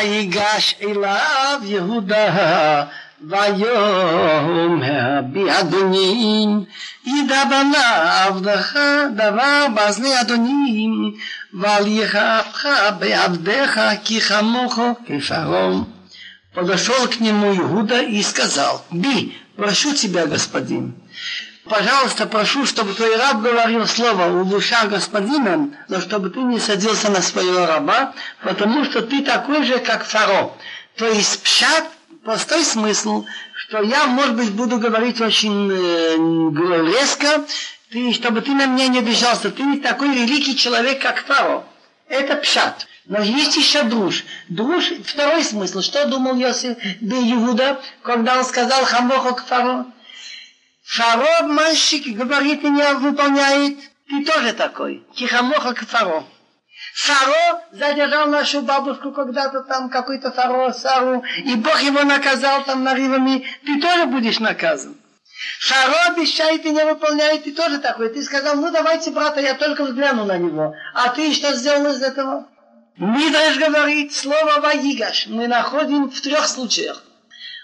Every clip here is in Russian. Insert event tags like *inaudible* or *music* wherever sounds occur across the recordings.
ויגש אליו יהודה ויאמר בי אדוני ידע בנה עבדך דבר באזני אדוני ואל יכאבך בעבדיך כי חמוך כפרעה. Подошел к нему Иуда и сказал, «Би, прошу тебя, господин, пожалуйста, прошу, чтобы твой раб говорил слово в ушах господина, но чтобы ты не садился на своего раба, потому что ты такой же, как Фаро». То есть пшат простой смысл, что я, может быть, буду говорить очень э, резко, ты, чтобы ты на меня не обижался. Ты не такой великий человек, как Фаро. Это пшат. Но есть еще друж. Друж, второй смысл. Что думал Йосиф Иуда, когда он сказал Хамохо к Фаро? Фаро мальчик говорит и не выполняет. Ты тоже такой. Тихомоха к Фаро. Фаро задержал нашу бабушку когда-то там, какой-то Фаро, Сару, и Бог его наказал там нарывами, ты тоже будешь наказан. Фаро обещает и не выполняет, ты тоже такой. Ты сказал, ну давайте, брата, я только взгляну на него. А ты что сделал из этого? Мидраш говорит слово «ваигаш». Мы находим в трех случаях.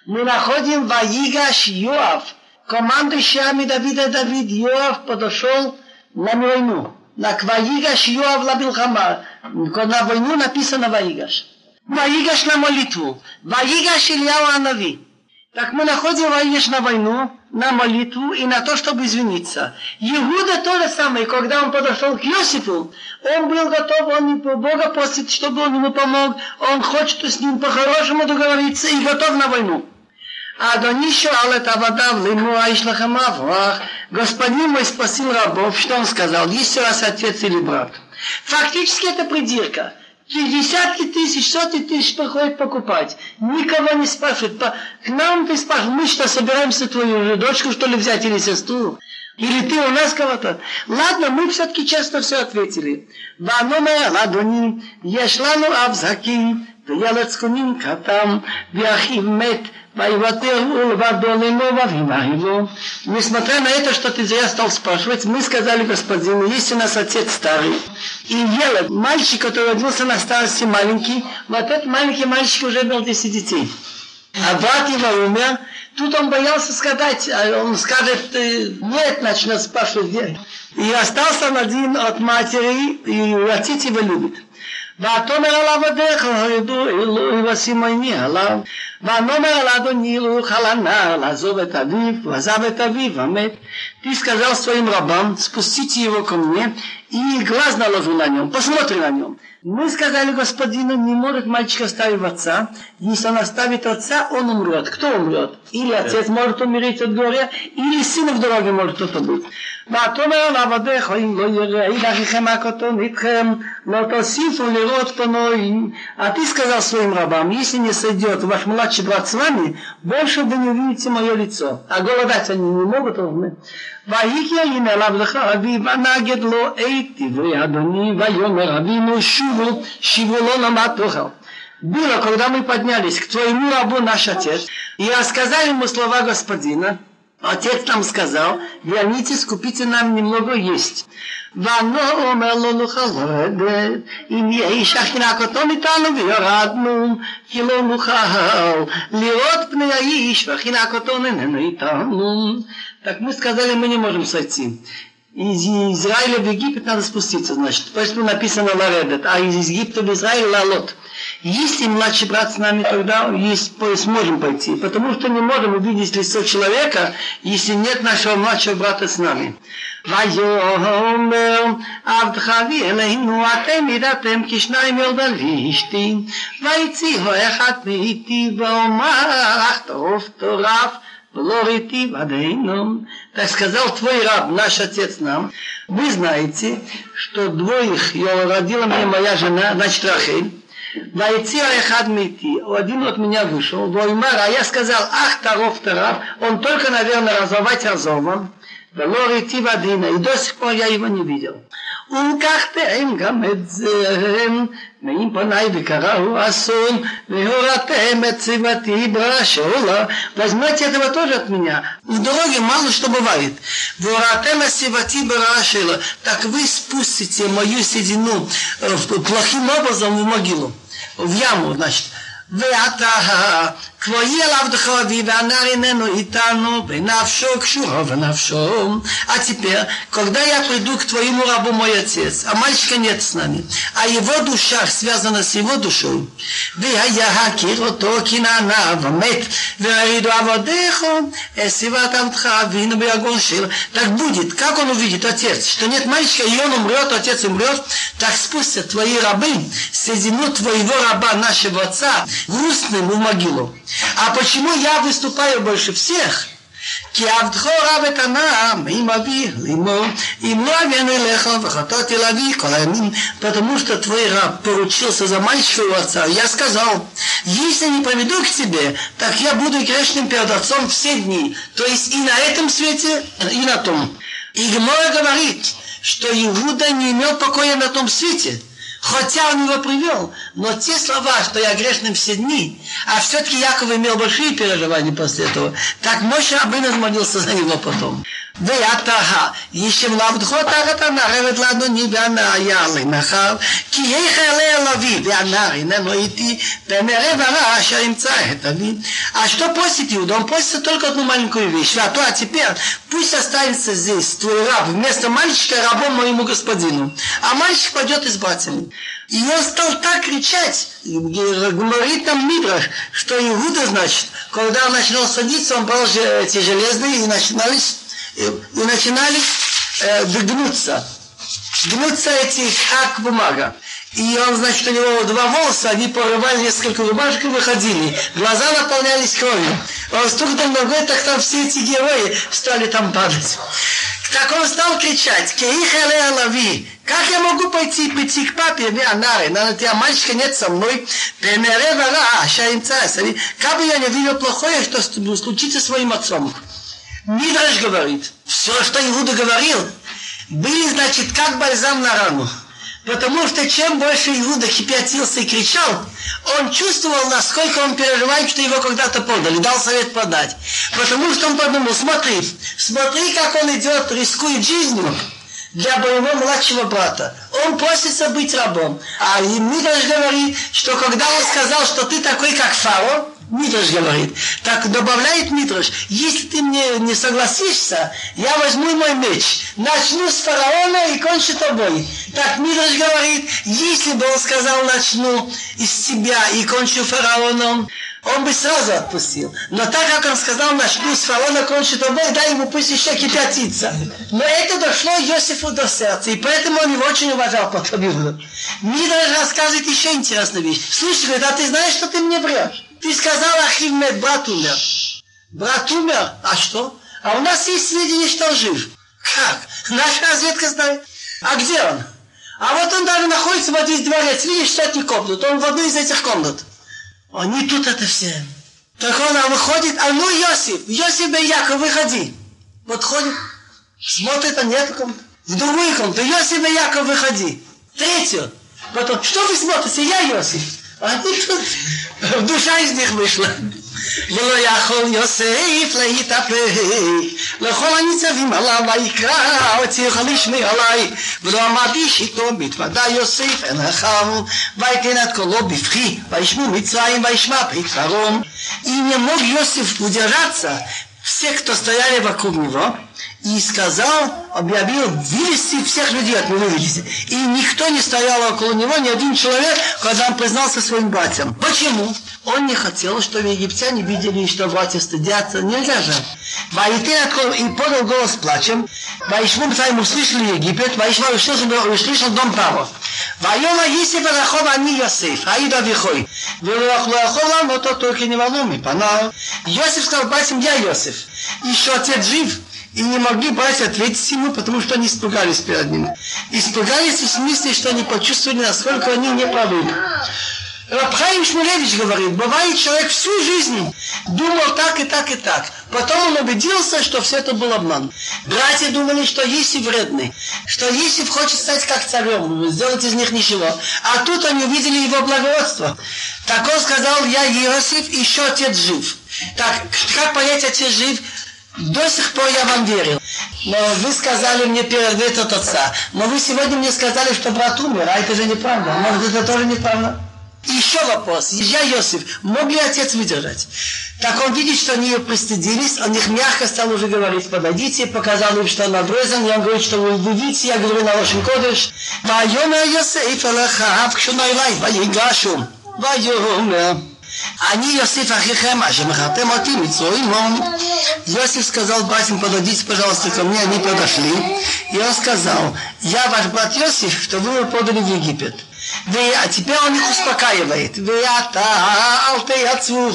Мы находим «ваигаш Йоав». Командующий армией Давида Давид Йоав подошел на войну на Ваигаш Йоав Лабилхама. На войну написано Ваигаш. Ваигаш на молитву. Ваигаш Ильяу Анави. Так мы находим Ваигаш на войну, на молитву и на то, чтобы извиниться. Иуда то же самое, когда он подошел к Иосифу, он был готов, он Бога просит, чтобы он ему помог, он хочет с ним по-хорошему договориться и готов на войну. А Адони шуал это Авадав, лиму аишлахам аврах. Господин мой спасил рабов. Что он сказал? Еще раз отец или брат. Фактически это придирка. Десятки тысяч, сотни тысяч приходят покупать. Никого не спрашивают. К нам ты спрашиваешь, мы что, собираемся твою дочку, что ли, взять или сестру? Или ты у нас кого-то? Ладно, мы все-таки честно все ответили. Ваномая ну ладони, ешлану авзаки, ялецкунин катам, вяхимет, Вайватер Несмотря на это, что ты зря стал спрашивать, мы сказали господину, есть у нас отец старый. И Еле, мальчик, который родился на старости маленький, вот этот маленький мальчик уже имел 10 детей. А брат его умер, тут он боялся сказать, а он скажет, нет, начнет спрашивать, где. И остался он один от матери, и отец его любит. ותאמר על עבדיך הודו אלוהי וסימני עליו ונאמר על אדוני לא יוכל הנער לעזוב את אביו ועזב את אביו ומת ты сказал своим рабам спустите его ко мне и глаз наложу на нем посмотри на нем мы сказали господину, не может мальчик оставить отца. Если он оставит отца, он умрет. Кто умрет? Или отец может умереть от горя, или сын в дороге может кто-то быть. ותאמר לעבדיך אם לא יראה עיד אחיכם הקטון איתכם לא תוסיפו לראות פנויים. А ты сказал своим рабам, если не сойдет ваш младший брат с вами, больше вы не увидите мое лицо. А голодать они не могут, ויהי הנה לעבדך אבי ונגד לו את דברי אדוני ויאמר אבינו שובו שובו לא למד תוכל. Было, когда мы поднялись к твоему рабу наш отец, и рассказали ему слова господина, Отец нам сказал, вернитесь, купите нам немного есть. ואנו אומר לו נוכל לרדת, אם יהי שכינקתו מאיתנו וירדנו, כי לא נוכל לראות פני האיש וחינקתו איננו איתנו. Так мы сказали, мы не можем сойти. Из Израиля в Египет надо спуститься, значит. Поэтому написано Ларедет, а из Египта в Израиль Лалот. Если младший брат с нами, тогда есть, сможем пойти. Потому что не можем увидеть лицо человека, если нет нашего младшего брата с нами. ויאמר עבדך אלינו אתם ידעתם כי שניים ילדה ואשתי ויציבו אחד מאיתי ואומר אך טרוף טורף ולא ראיתי ועדינו. Так сказал твой раб, наш отец нам, вы знаете, что двоих родила мне моя жена, значит Рахель, Войти Ахад Мити, один от меня вышел, Воймар, а я сказал, ах, Таров, Тарав, он только, наверное, разорвать разорван, ולא ראיתי בדינה, и до сих пор я его не видел. ולקחתם גם את זה, מעם פניי וקראו אסון, והורתם את צבתי ברשולה. Возьмете этого тоже от меня. В дороге мало что бывает. Воратем сивати барашила. Так вы спустите мою седину плохим образом в могилу в яму, значит. ואתה כמו יהיה לעבדך אבי והנער איננו איתנו בנפשו קשורו ונפשו а теперь когда я приду к твоему рабу мой отец а мальчика нет с нами а его душа связана с его душой והיה הכיר אותו כנענה ומת והעידו עבדיך эсиват עבדך אבינו ביגון של так будет как он увидит отец что нет мальчика и он умрет отец умрет так спустят твои рабы соединут твоего раба нашего отца грустным в могилу. А почему я выступаю больше всех? כי עבדך רב את הנעם עם אבי לאמו אם לא אבינו אליך וחטאתי להביא כל הימים потому что твой раб поручился за мальчика у отца я сказал если не поведу к тебе так я буду грешным перед отцом все дни то есть и на этом свете и на том и Гмора говорит что Иуда не имел покоя на том свете Хотя он его привел, но те слова, что я грешным все дни, а все-таки Яков имел большие переживания после этого, так Моше Абын молился за него потом. ואתה ישב לעבדך תחת הנערבת לאדוני והנעיה למחר כי יחלה אל אבי והנער איננו איתי במערב הרע אשר ימצא את אבי А что просит Иуда? Он просит только одну маленькую вещь. А то, а теперь пусть останется здесь твой раб вместо мальчика рабом моему господину. А мальчик пойдет и с братьями. И он стал так кричать, говорит там Мидраш, что Иуда, значит, когда он начинал садиться, он брал эти железные и начинались и, начинали э, гнуться. Гнуться эти, как бумага. И он, значит, у него два волоса, они порывали несколько рубашек и выходили. Глаза наполнялись кровью. Он стукнул ногой, так там все эти герои стали там падать. Так он стал кричать, Кеихеле лави, как я могу пойти, прийти к папе, Вианары, на тебя мальчика нет со мной, Пемере вара, как бы я не видел плохое, что случится с своим отцом. Мидраш говорит, все, что Иуда говорил, были, значит, как бальзам на рану. Потому что чем больше Иуда кипятился и кричал, он чувствовал, насколько он переживает, что его когда-то подали, дал совет подать. Потому что он подумал, смотри, смотри, как он идет, рискует жизнью для моего младшего брата. Он просится быть рабом. А Мидраш говорит, что когда он сказал, что ты такой, как фараон, Митраш говорит. Так добавляет Митраш, если ты мне не согласишься, я возьму мой меч, начну с фараона и кончу тобой. Так Митраш говорит, если бы он сказал, начну из тебя и кончу фараоном, он бы сразу отпустил. Но так как он сказал, начну с фараона, кончу тобой, дай ему пусть еще кипятится. Но это дошло Иосифу до сердца, и поэтому он его очень уважал потом. Мидраш рассказывает еще интересную вещь. Слушай, говорит, а ты знаешь, что ты мне врешь? Ты сказал, Ахимед, брат умер. Брат умер, а что? А у нас есть сведения, что он жив. Как? Наша разведка знает. А где он? А вот он даже находится в один дворец. Видишь, сотни комнат. Он в одной из этих комнат. Они тут это все. Так он а выходит, а ну Йосиф, Йосиф Яков, выходи. Вот ходит, смотрит, а нет комнаты. В другую комнату, Йосиф Яков, выходи. Третью. Потом, что вы смотрите? Я Йосиф. душа из них вышла. ולא יכול יוסף להתאפק לכל הניצבים עליו ויקרא אותך לשמי עלי ולא עמד איש איתו מתוודה יוסף אל אחיו ויתן את קולו בבכי וישמעו מצרים וישמע ברית פרעה и не мог Иосиф удержаться все, кто стояли вокруг него, и сказал, объявил, вывести всех людей от него вывести. И никто не стоял около него, ни один человек, когда он признался своим братьям. Почему? Он не хотел, чтобы египтяне видели, что братья стыдятся. Нельзя же. И подал голос плачем. Ваишмум Цайм услышали Египет, Ваишма услышал дом право. Вайома Иси Барахова Ани Йосиф, Аида Вихой. Вилахлахова, но то только не волнуй, панал. Йосиф сказал братьям, я Йосиф. Еще отец жив и не могли братья ответить ему, потому что они испугались перед ним. Испугались в смысле, что они почувствовали, насколько они неправы. Рабхаим Шмулевич говорит, бывает человек всю жизнь думал так и так и так. Потом он убедился, что все это был обман. Братья думали, что Есиф вредный, что Есиф хочет стать как царем, сделать из них ничего. А тут они увидели его благородство. Так он сказал, я Иосиф, еще отец жив. Так, как понять, отец жив? До сих пор я вам верил. Но вы сказали мне перед этот отца. Но вы сегодня мне сказали, что брат умер, а это же неправда. Может, это тоже неправда? Еще вопрос. Я Йосиф, мог ли отец выдержать? Так он видит, что они ее пристыдились, он их мягко стал уже говорить, подойдите, показал им, что он обрезан, и он говорит, что вы, видите, я говорю на вашем кодыш. Вайона Йосиф Аллахав, кшунайлай, вайгашу, вайона. Они Йосиф Ахихем, Ашемахатем Отим, Ицуимом. Йосиф сказал братьям, подойдите, пожалуйста, ко мне. Они подошли. И он сказал, я ваш брат Йосиф, что вы подали в Египет А теперь он их успокаивает. ואתה אל תייצבו,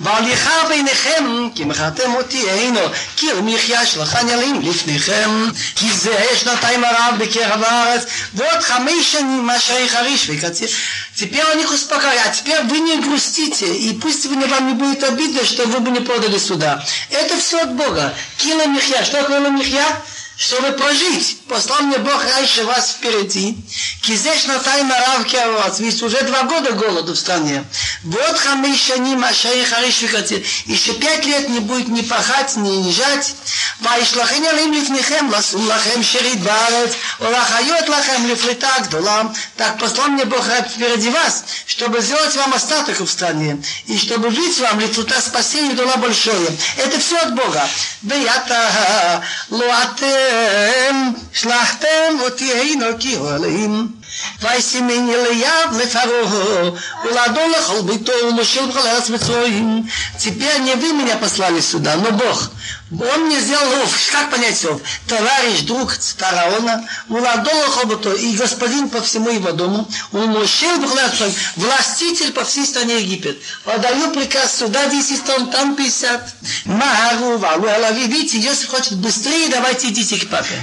והליכה ביניכם, כי מכרתם אותי אינו, כי למחיה שלחן ילין לפניכם, כי זה שנתיים הרב בקרב הארץ, ועוד חמש שנים אשר חריש וקציר. Теперь он их успокаивает. А теперь вы не грустите, и пусть вы, вам не будет обидно, что вы бы не подали сюда. Это все от Бога. Кила Михья. Что такое Михья? чтобы прожить. Послал мне Бог раньше вас впереди. Кизеш на тайна равки вас. Ведь уже два года голоду в стране. Вот хамишани машай хариш Еще пять лет не будет ни пахать, ни жать. וישלחני עליהם לפניכם, לשום לכם שרית בארץ, ולחיות לכם לפליטה גדולה. Так послал мне Бог впереди вас, чтобы сделать вам остаток в стране, и чтобы жить вам лифлута спасения гдола большое. Это все от Бога. ואתה לא אתם שלחתם אותי הנה כי עולים. וישימני ליד לפרעה, ולאדון לכל ביתו, ומשיל בכל ארץ מצרים. Теперь не вы меня послали сюда, но Бог. Он мне сделал руф, как понять руф? Товарищ, друг фараона, Муладола Хобото и господин по всему его дому, он мужчина властитель по всей стране Египет. Подаю приказ сюда 10 тонн, там 50. Мару, валу, видите, если хочет быстрее, давайте идите к папе.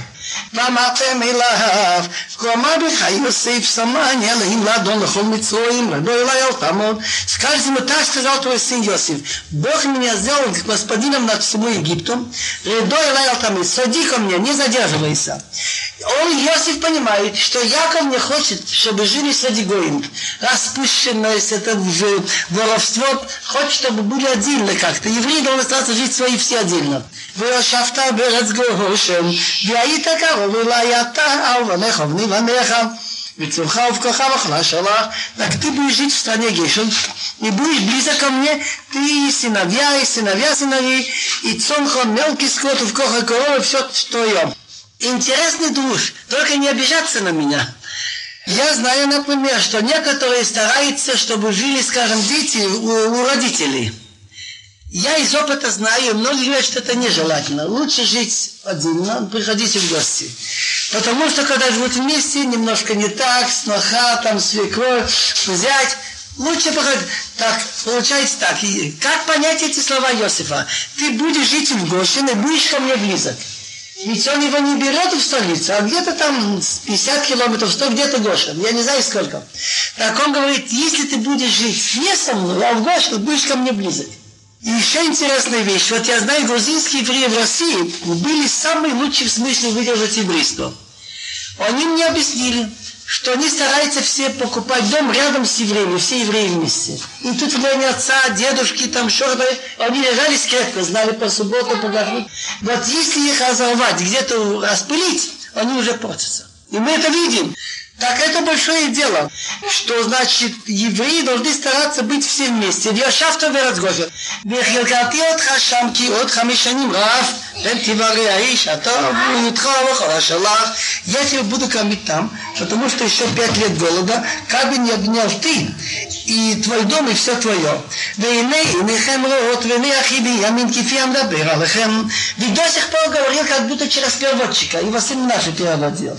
ואמרתם אליו, כה אמר בך יוסף סמן אלוהים לאדון לכל מצרים, לא אלי אל תעמוד. Скажите ему, так сказал твой сын Йосиф, Бог меня сделал господином над всему Египтом, Редо Элай Алтамид, сади ко мне, не задерживайся. Он, Йосиф, понимает, что Яков не хочет, чтобы жили среди гоим. Распущенность, это воровство, хочет, чтобы были отдельно как-то. Евреи должны остаться жить свои все отдельно. וישבת בארץ גושן, והיית קרוב אלי אתה ובניך ובני בניך. וצורך ובכוחה וחלה שלך, так ты будешь жить в стране Гешен, и будешь близок ко мне, ты и сыновья, и сыновья сыновей, и цонхон, мелкий скот, в коха коровы, все твое. Интересный душ, только не обижаться на меня. Я знаю, например, что некоторые стараются, чтобы жили, скажем, дети у, у родителей. Я из опыта знаю, многие говорят, что это нежелательно. Лучше жить отдельно, приходите в гости. Потому что когда живут вместе, немножко не так, сноха, там, свекровь, взять, Лучше походить. Так, получается так. Как понять эти слова Иосифа? Ты будешь жить в Гошине, будешь ко мне близок. Ведь он его не берет в столицу, а где-то там 50 километров, 100, где-то Гошин. Я не знаю сколько. Так он говорит, если ты будешь жить не со мной, а в Гошин, будешь ко мне близок. И еще интересная вещь. Вот я знаю, грузинские евреи в России были самые лучшие в смысле выдержать еврейство. Они мне объяснили, что они стараются все покупать дом рядом с евреями, все евреи вместе. И тут влияние отца, дедушки, там шорбы, они лежали крепко, знали по субботу, по гаху. Вот если их разорвать, где-то распылить, они уже портятся. И мы это видим. Так это большое дело, что значит евреи должны стараться быть все вместе. וישבת בארץ גושן, והחלקתי אותך שם כי עוד חמש שנים רב, פן תברא האיש הטוב ויותך ובכל שלך. Я тебя буду кормить там, потому что еще пять лет голода, как бы не обнял ты и твой дом, и все твое. והנה עיניכם רואות ועיני אחי בימין כפי המדבר עליכם. Ведь до сих пор говорил, как будто через переводчика, и Василий наши переводил.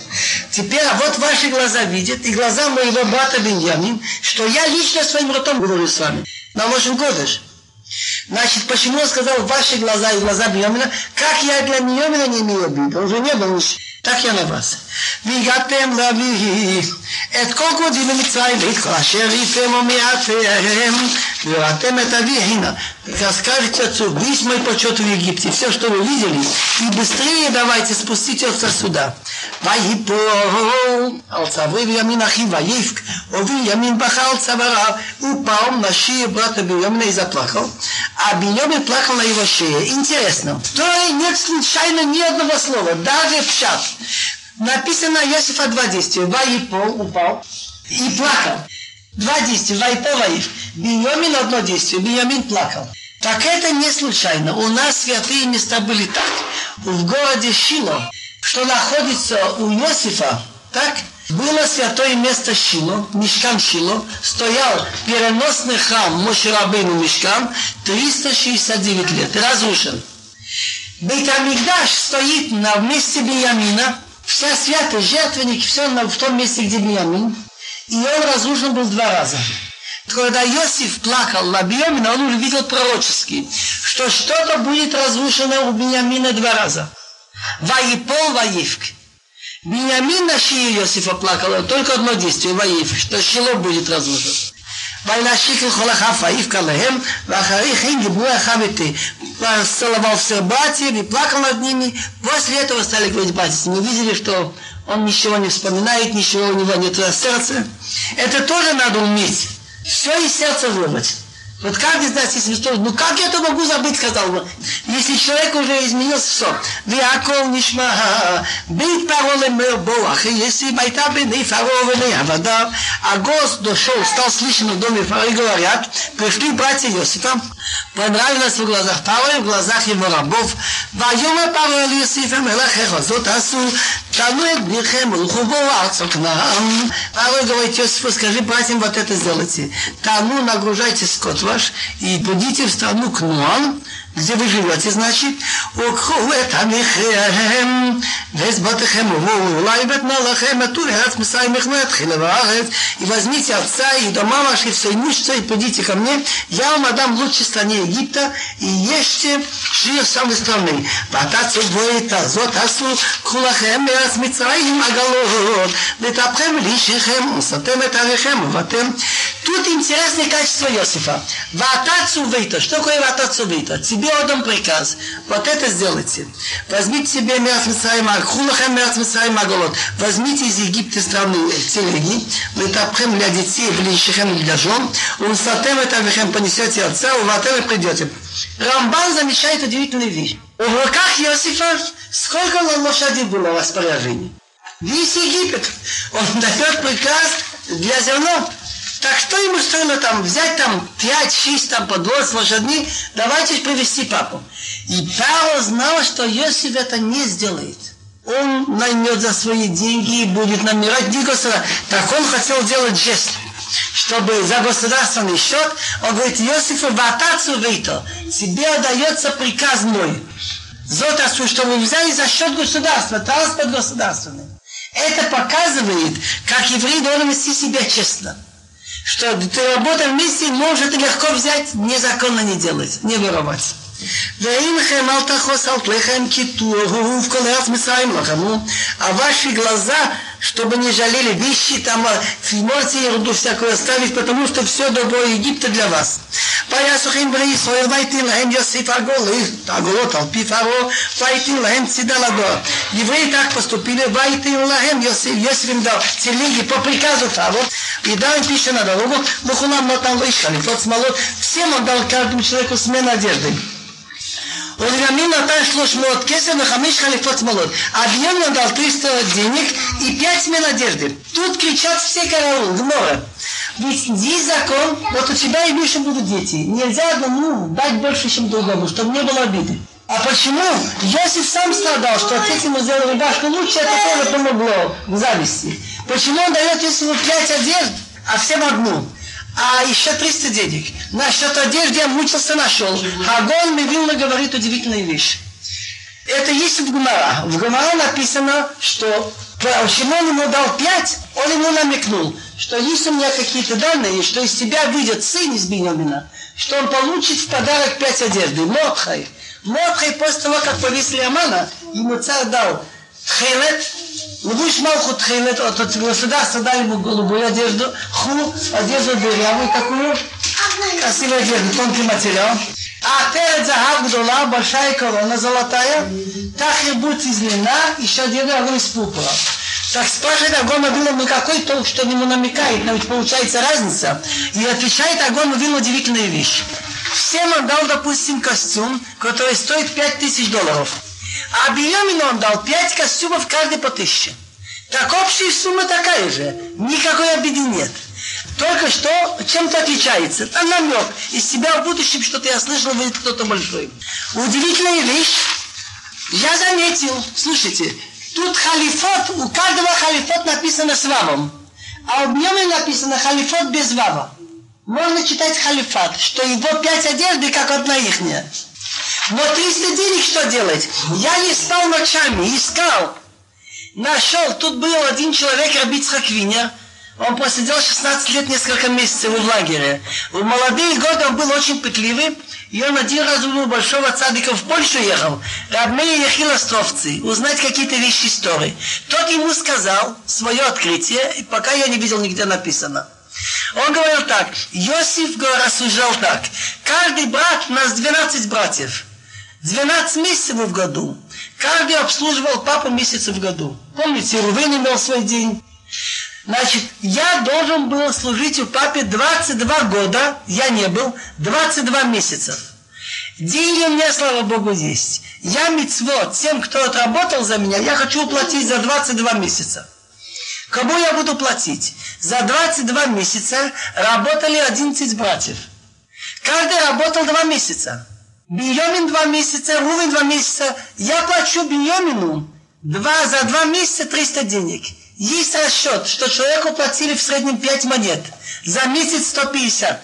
Теперь, а вот ваши глаза видят, и глаза моего брата Беньямин, что я лично своим ртом говорю с вами. Наложим кодыш. Значит, почему он сказал ваши глаза и глаза Беньямина, как я для Беньямина не имею обиды, он уже не был так я на вас. והגעתם להביא את כל גודי למצרים ואת כל אשר יפם ומעטם ואתם את אבי הנה. Расскажите отцу, весь мой почет в Египте, все, что вы видели, и быстрее давайте спустите отца сюда. ויפול על צווי בימין אחיו ויפק, ובנימין בכה על צוואריו, упал на шею брата Беньямина и заплакал, а Беньямин плакал на его шее. Интересно, то нет случайно ни одного слова, даже в чат. Написано Иосифа два действия. Ваипол упал и плакал. Два действия, вайпо, ваив. Беньямин одно действие, Беньямин плакал. Так это не случайно. У нас святые места были так. В городе Шило, что находится у Иосифа, так, было святое место Шило, Мешкан Шило, стоял переносный храм Мошерабейну Мешкан 369 лет, разрушен. Бейтамикдаш стоит на месте Беньямина, вся святость, жертвенник, все в том месте, где Беньямин, и он разрушен был два раза. Когда Иосиф плакал на Беньямина, он уже видел пророчески, что что-то будет разрушено у Беньямина два раза. Ваипол, Ваивк. Беньямин на шее Иосифа плакал, только одно действие, Ваивк, что Шило будет разрушен. וינשיקו כל אחף ויבקע להם, ואחרי כן דיברו אחד איתי. Целовал всех братьев и плакал над ними. После этого стали говорить братья. Мы видели, что он ничего не вспоминает, ничего у него нет в сердце. Это тоже надо уметь. Все из сердца вырвать. Вот как из нас есть история? Ну как я это могу забыть, сказал бы. Если человек уже изменился, все. Виаков нишма, бит пароле боах, если байта беней фаро веней авада, а голос дошел, стал слышен в доме фаро и говорят, пришли братья Иосифа, понравилось в глазах Павла и в глазах его рабов, ויאמר פרעה אל יוסיף המלך איך זאת עשו, תנו את בניכם ולכו בו ארצו כנען. Павел говорит Иосифу, скажи братьям, вот это сделайте. Тану нагружайте скот ваш, и придите в страну к Нуам, где вы живете, значит, «Укху эт амихем, вес батыхем, улай бет малахем, атур эрат мсай мехмет, хилеварет, и возьмите отца и дома ваши, все имущество, и придите ко мне, я вам отдам в лучшей стране Египта, и ешьте жир самой страны. Батацу воит азот асу, кулахем эрат митсраим агалот, литапхем лишихем, усатем эт арихем, ватем Тут интересное качество Иосифа. Вата цувейта. Что такое вата цувейта? Тебе отдам приказ. Вот это сделайте. Возьмите себе Мерц Мицраима, Хулахем Мерц Мицраима Голод. Возьмите из Египта страны телеги, вы тапхем для детей, блинщихем для жен, унсатем это вехем понесете отца, уватем и придете. Рамбан замечает удивительную вещь. В руках Иосифа сколько лошадей было в распоряжении? Весь Египет. Он *laughs* дает приказ для зерна. Так что ему стоило там взять там 5-6 там по 20 лошадей, давайте привести папу. И Павел знал, что Иосиф это не сделает. Он наймет за свои деньги и будет намирать не. Так он хотел делать жест чтобы за государственный счет, он говорит, Иосифу ватацу вейто, тебе отдается приказ мой. Зотасу, что вы взяли за счет государства, транспорт государственный. Это показывает, как еврей должен вести себя честно что ты работа вместе может легко взять, незаконно не делать, не воровать. ואינכם אל תחוס על תלכם כי תוהו в כל ארץ מצרים לחמו, а ваши глаза, чтобы не жалели вещи, там можете ерунду всякую оставить, потому что все добро Египта для вас. ויסוכין בני ישראל ויתן להם יוסיף הגולות על פי פרעה ויתן להם צידה לדור. евреи так поступили, ויתן להם יוסיף, יוסיף им дал телеги по приказу Фаро, и дал им пищу на дорогу, Бухулам нотал ишхали, тот смолот, всем он дал каждому человеку смен одежды. Нотал шлошмот кесем и хамиш халифот смолот. А Бьемин дал 300 денег и 5 смен одежды. Тут кричат все караул, в море. Ведь есть закон, вот у тебя и больше будут дети. Нельзя одному дать больше, чем другому, чтобы не было обиды. А почему? Йосиф сам страдал, что отец ему сделал рубашку лучше, это тоже помогло в зависти. Почему он дает Йосифу пять одежд, а всем одну? А еще 300 денег. Насчет одежды я мучился, нашел. Агон Мивилна говорит удивительную вещь. Это есть в Гумара. В Гумара написано, что почему он ему дал пять, он ему намекнул, что есть у меня какие-то данные, что из тебя выйдет сын из Беньямина, что он получит в подарок пять одежды. Мотхай. Мотхай после того, как повесили Амана, ему царь дал тхелет, Левуш Малху тхелет, от государства дали ему голубую одежду, ху, одежду дырявую такую, красивую одежду, тонкий материал. А перед Захав Гдола, большая корона золотая, так и будет из льна, еще один огонь из пурпура. Так спрашивает Агон Авину, ну какой толк, что ему намекает, но ведь получается разница. И отвечает Агон Авину удивительная вещь. Всем он дал, допустим, костюм, который стоит 5000 долларов. А Беньямину он дал 5 костюмов, каждый по 1000. Так общая сумма такая же. Никакой обиды нет. только что чем-то отличается. Там намек. Из себя в будущем что-то я слышал, выйдет кто-то большой. Удивительная вещь. Я заметил, слушайте, тут халифот, у каждого халифот написано с вавом. А у Бьемы написано халифот без вава. Можно читать халифат, что его пять одежды, как одна ихняя. Но 300 денег что делать? Я не спал ночами, искал. Нашел, тут был один человек, Рабиц Хаквиня, он посидел 16 лет, несколько месяцев в лагере. В молодые годы он был очень пытливый, и он один раз у большого цадика в Польшу ехал, Рабмея ехал островцы, узнать какие-то вещи истории. Тот ему сказал свое открытие, пока я не видел нигде написано. Он говорил так, Иосиф рассуждал так, каждый брат, у нас 12 братьев, 12 месяцев в году, каждый обслуживал папу месяца в году. Помните, Рувен имел свой день, Значит, я должен был служить у папе 22 года, я не был, 22 месяцев. Деньги у меня, слава Богу, есть. Я мецвод, тем, кто отработал за меня, я хочу уплатить за 22 месяца. Кому я буду платить? За 22 месяца работали 11 братьев. Каждый работал 2 месяца. Беньямин 2 месяца, Рувин 2 месяца. Я плачу Беньямину 2, за 2 месяца 300 денег. Есть расчет, что человеку платили в среднем 5 монет. За месяц 150.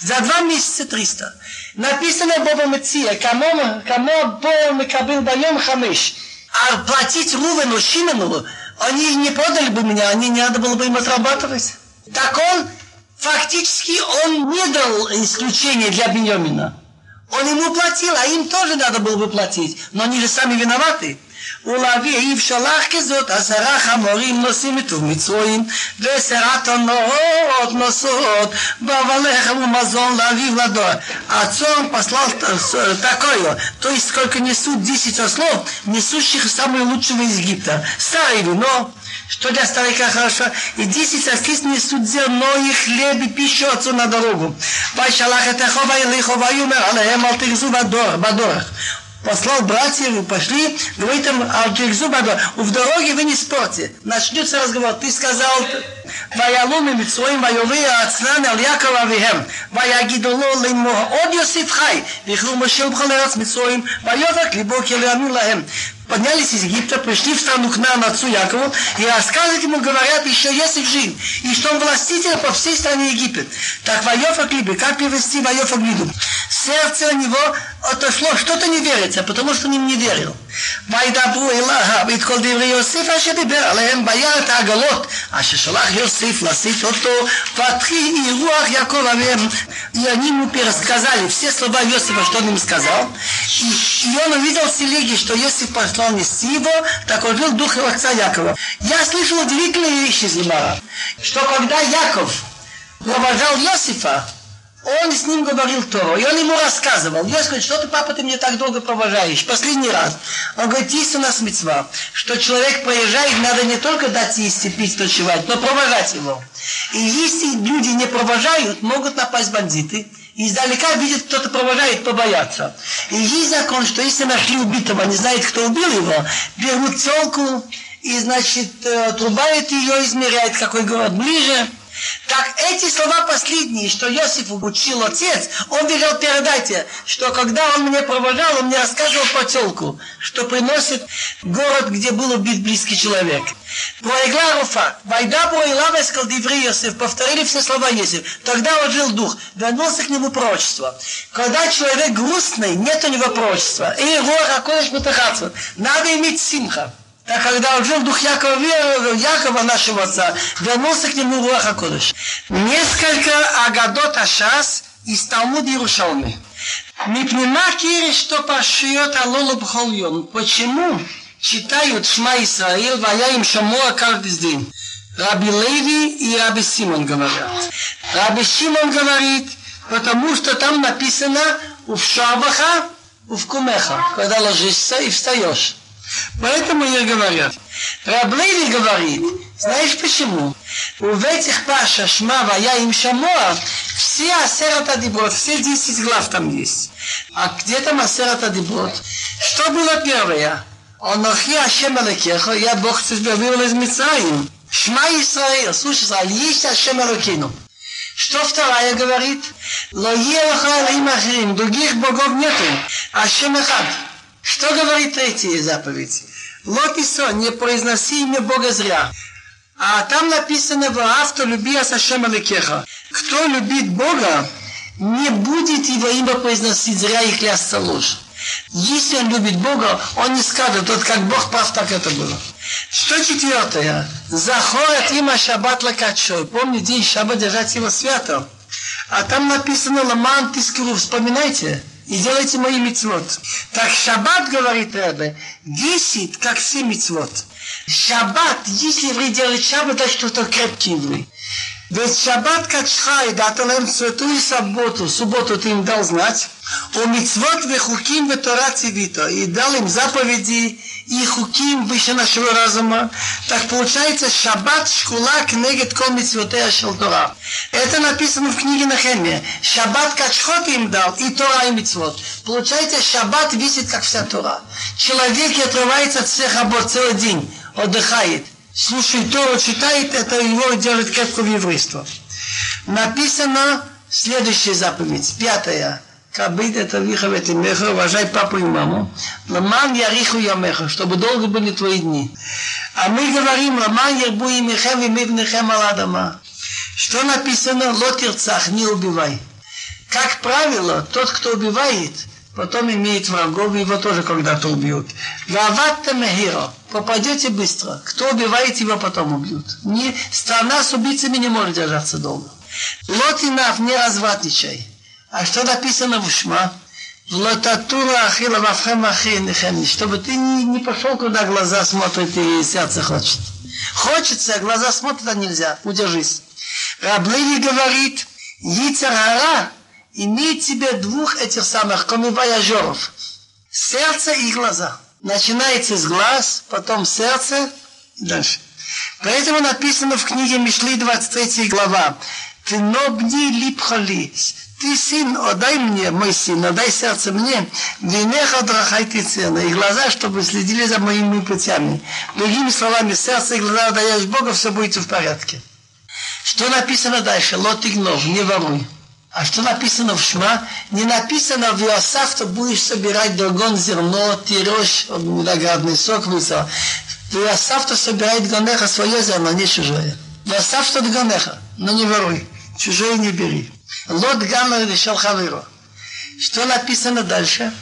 За два месяца 300. Написано Боба Меция, кому, кому Бо Мекабил Байом Хамиш. А платить Рувену, Шимену, они не продали бы меня, они не надо было бы им отрабатывать. Так он, фактически, он не дал исключения для Беньямина. Он ему платил, а им тоже надо было бы платить. Но они же сами виноваты. ולאביו שלח כזאת עשרה חמורים נושאים מטוב מצרועים ועשרה תנועות נושאות בבלחם ומזון לאביו לדור. Отцом послал такое, то есть сколько несут 10 ослов, несущих самое лучшего из Египта. Старое вино, что для старика хорошо, и 10 ослиц несут зерно и хлеб и пищу отцу на дорогу. Пошалах это хова и лихова юмер, алеем алтырзу бадорах послал братьев и пошли, говорит им, Алджикзубаба, в дороге вы не спорьте. Начнется разговор. Ты сказал, ויעלו ממצרים ויוביע עצנן אל יעקב אביהם ויגידו לו לאמו עוד יוסיף חי ויכלו משה ובכל ארץ מצרים ויובק ליבו כי לא יאמין להם поднялись из Египта, пришли в страну к нам, отцу Якову, и рассказывают ему, говорят, еще Есиф жив, и что он властитель по всей стране Египет. Так Вайофа Клиби, как перевести Вайофа Глиду? Сердце у него отошло, что-то не верится, потому что он им не верил. וידברו אליו את כל דברי יוסף אשר דיבר עליהם ביד את העגלות אשר שלח יוסף לשאת אותו פתחי רוח יעקב אביהם и они ему пересказали все слова Иосифа, что он им сказал. И, и он увидел в телеге, что Иосиф послал нести его, так он жил дух его отца Якова. Я слышал удивительные вещи из Гимара, что когда Яков провожал Иосифа, он с ним говорил то, и он ему рассказывал. Я говорит, что ты, папа, ты мне так долго провожаешь? Последний раз. Он говорит, есть у нас мецва, что человек проезжает, надо не только дать есть и пить, ночевать, но провожать его. И если люди не провожают, могут напасть бандиты, и издалека видят, кто-то провожает, побояться. И есть закон, что если нашли убитого, не знает, кто убил его, берут телку и, значит, э, отрубают ее, измеряют, какой город ближе, так эти слова последние, что Иосиф учил отец, он велел передайте, что когда он меня провожал, он мне рассказывал поселку, что приносит город, где был убит близкий человек. Проигла Руфа, Вайда Буайлава искал Диври Иосиф, повторили все слова Иосиф. Тогда он жил дух, вернулся к нему пророчество. Когда человек грустный, нет у него пророчества. И Руах Надо иметь симха. Так когда он жил дух Якова, Якова нашего отца, вернулся к нему Руаха Кодыш. Несколько Агадот Ашас из Талмуда Иерушалми. Мипнима кири, что пошьет Алолу Бхольон. Почему читают Шма Исраил, вая им Шамуа каждый день? Раби Леви и Раби Симон говорят. Раби Симон говорит, потому что там написано у Шабаха, у Кумеха, когда ложишься и встаешь. Поэтому и говорят. Раблейли говорит, знаешь почему? В этих паша шма вая им шамоа все асерата диброд, все 10 глав там есть. А где там асерата диброд? Что было первое? Онохи Ашем Алакеха, я Бог тебя вывел из Мицраим. Шма Исраил, слушай, Израиль, есть Ашем Алакину. Что вторая говорит? Лоелахалимахрим, других богов нету, а Шемахад. Что говорит третья заповедь? Лотисо, не произноси имя Бога зря. А там написано в авто люби Асашем Алекеха. Кто любит Бога, не будет его имя произносить зря и клясться ложь. Если он любит Бога, он не скажет, вот как Бог прав, так это было. Что четвертое? Захорет има шаббат лакачой. Помни, день шаббат держать его свято. А там написано ламан тискру. Вспоминайте и делайте мои мецвод. Так шаббат, говорит Ребе, десять, как все мецвод. Шаббат, если еврей делает шаббат, значит, что-то крепкий еврей. Ведь шаббат качхай, дата нам святую субботу, субботу ты им дал знать, у мицвот вехуким ветора цивито, и дал им заповеди и хуким выше нашего разума, так получается шаббат шкула кнегет кол мицвотея шел Тора. Это написано в книге Нахемия. Шаббат качхот им дал, и Тора и мицвот. Получается, шаббат висит, как вся Тора. Человек отрывается от всех работ целый день, отдыхает – слушает Тору, читает, это его делает крепко в еврейство. Написано следующая заповедь, пятая. Кабид это вихавет и меха, уважай папу и маму. Ламан яриху ямеха, чтобы долго были твои дни. А мы говорим, ламан ярбу и мехем и мивнехем аладама. Что написано, лотирцах, не убивай. Как правило, тот, кто убивает, потом имеет врагов, его тоже когда-то убьют. Ваватта мехиро попадете быстро. Кто убивает, его потом убьют. Не, страна с убийцами не может держаться долго. Лотинав, не развратничай. А что написано в Шма? В лотатура ахила вафхем ахинихем. Чтобы ты не, не пошел, куда глаза смотрят и сердце хочет. Хочется, а глаза смотрят, а нельзя. Удержись. Раблили говорит, Яцерара имеет себе двух этих самых комивояжеров. Сердце и глаза. Начинается с глаз, потом сердце и дальше. Поэтому написано в книге Мишли 23 глава. Ты нобни липхали. Ты сын, отдай мне, мой сын, отдай сердце мне, винеха драхайте цена, и глаза, чтобы следили за моими путями. Другими словами, сердце и глаза отдаешь Богу, все будет в порядке. Что написано дальше? Лот игнов, не воруй. А что написано в Шма? Не написано в Иосаф, ты будешь собирать другон зерно, тирешь, виноградный сок высо. В Иосаф ты собирает гонеха свое зерно, не чужое. Иосаф ты гонеха, но не воруй. Чужое не бери. Лот гамма решил хавиру. Что написано дальше?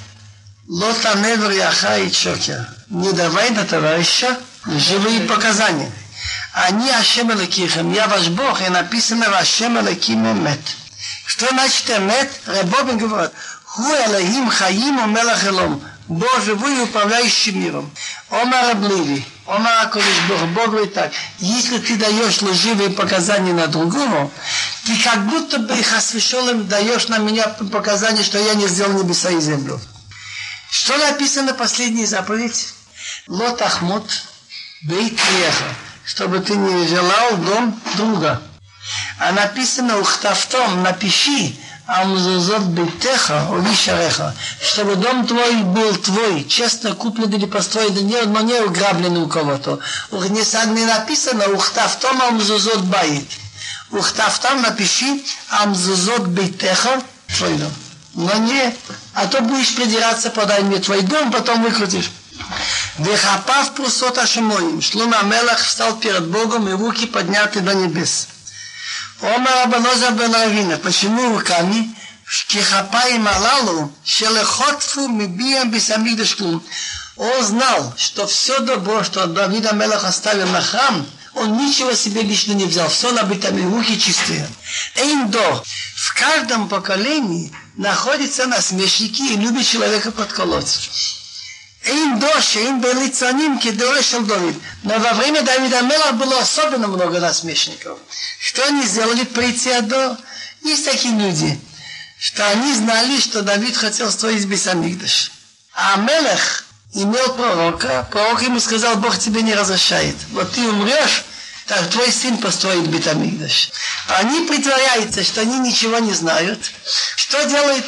Лот аневр яха и чокер. Не давай на товарища живые показания. Они Ашем Элакихем, я ваш Бог, и написано Ашем Элаким Мет. Что значит эмет? Рабобин говорит, ху элахим хаим о мелах элом. Бог живой управляющий миром. Омар Абливи, Омар Акодиш Бог, Бог говорит так, если ты даешь лживые показания на другому, ты как будто бы их освященным даешь на меня показания, что я не сделал небеса и землю. Что написано в последней заповедь? Лот Ахмут, бейт чтобы ты не желал дом друга. А написано ухтавтом, напиши, Амзузот битеха, увишареха, чтобы дом твой был твой, честно куплен или построен, не, но не уграблен у кого-то. Не написано ухтавтом амзузот баит. Ухтавтом напиши амзузот битеха, твой дом. Но не, а то будешь придираться, подай мне твой дом, потом выкрутишь. Вехапав прусот Ашемоим. Шлума Мелах встал перед Богом и руки подняты до небес. Омар Абаноза бен почему руками? Кихапаим Алалу, Шелехотфу Мибиям Бисамидаш Клум. Он знал, что все добро, что Давида Мелах оставил на храм, он ничего себе лично не взял, все набитыми руки чистые. Эйндо, в каждом поколении находятся насмешники и любят человека подколоть. Им дольше, им были цаним, кидорешил Давид. Но во время Давида Мела было особенно много насмешников. Что они сделали прийти до? Есть такие люди, что они знали, что Давид хотел строить Бесамигдаш. А Мелех имел пророка, пророк ему сказал, Бог тебе не разрешает. Вот ты умрешь, так твой сын построит Бетамигдаш. Они притворяются, что они ничего не знают. Что делает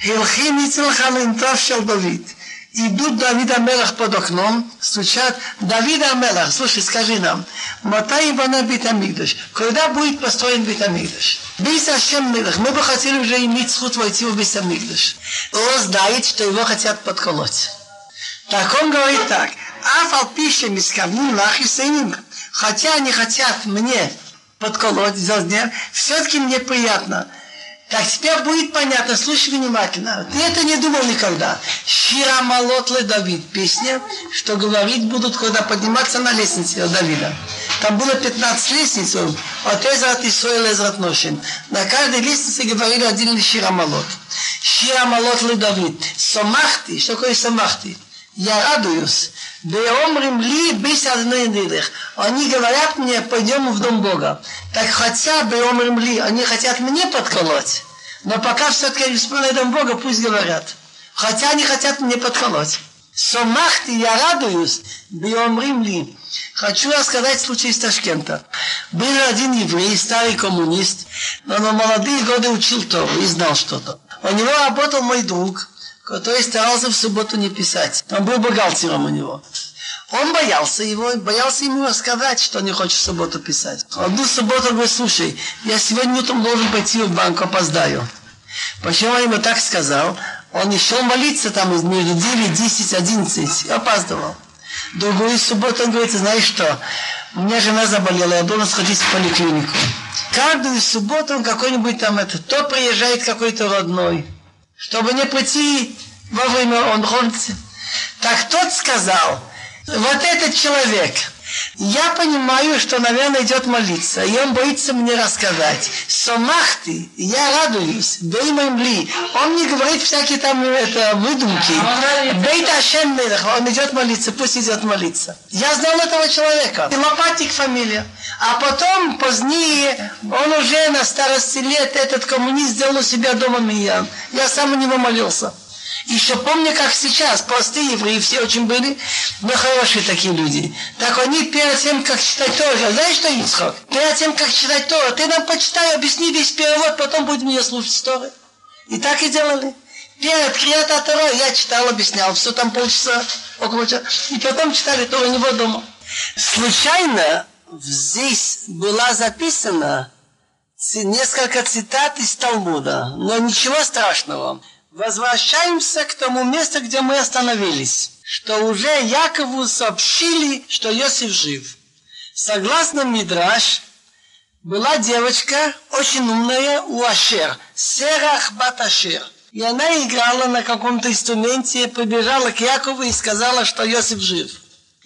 Притиадо? Хилхин Ицелхалентов шел Давид. идут Давид Амелах под окном, стучат, Давид Амелах, слушай, скажи нам, Матай Ивана Битамигдаш, когда будет построен Битамигдаш? Бейс Ашем Мелах, мы бы хотели уже иметь сход войти в Битамигдаш. Он знает, что его хотят подколоть. Так он говорит так, Афал пища мискавним лахисейним, хотя они хотят мне подколоть, все-таки мне приятно – так теперь будет понятно, слушай внимательно. Ты это не думал никогда. Шира Малотле Давид, песня, что говорить будут, когда подниматься на лестнице Давида. Там было 15 лестниц, от Эзрат Исраил Эзрат Ношин. На каждой лестнице говорили один Шира Малот. Шира Малотле Давид. Сомахти, что такое Сомахти? Я радуюсь. Беомрим ли бис нидых. Они говорят мне, пойдем в дом Бога. Так хотя беомрим ли, они хотят мне подколоть. Но пока все-таки не вспоминаю дом Бога, пусть говорят. Хотя они хотят мне подколоть. Сомахти, я радуюсь, беомрим ли. Хочу рассказать случай из Ташкента. Был один еврей, старый коммунист, но на молодые годы учил Тору и знал что-то. У него работал мой друг, который старался в субботу не писать. Он был бухгалтером у него. Он боялся его, боялся ему рассказать, что не хочет в субботу писать. Одну субботу говорит, слушай, я сегодня утром должен пойти в банк, опоздаю. Почему он ему так сказал? Он еще молиться там между 9, 10, 11 и опаздывал. Другую субботу он говорит, знаешь что, у меня жена заболела, я должен сходить в поликлинику. Каждую субботу он какой-нибудь там, это, то приезжает какой-то родной, чтобы не прийти во время он. Так тот сказал, вот этот человек, я понимаю, что, наверное, идет молиться, и он боится мне рассказать. Сомахты, я радуюсь, беймем ли. Он не говорит всякие там это, выдумки. Бейт Ашем он идет молиться, пусть идет молиться. Я знал этого человека. Лопатик фамилия. А потом, позднее, он уже на старости лет, этот коммунист сделал у себя дома миян. Я сам у него молился. Еще помню, как сейчас, простые евреи все очень были, но хорошие такие люди. Так они перед тем, как читать Тору, знаешь что, Ицхок? Перед тем, как читать Тору, ты нам почитай, объясни весь перевод, потом будем ее слушать Торы. И так и делали. Перед Крията Тора я читал, объяснял, все там полчаса, около часа. И потом читали Тору у него дома. Случайно здесь была записана несколько цитат из Талмуда, но ничего страшного. Возвращаемся к тому месту, где мы остановились, что уже Якову сообщили, что Йосиф жив. Согласно Мидраш, была девочка очень умная у Ашер, Серах Баташер. И она играла на каком-то инструменте, побежала к Якову и сказала, что Йосиф жив.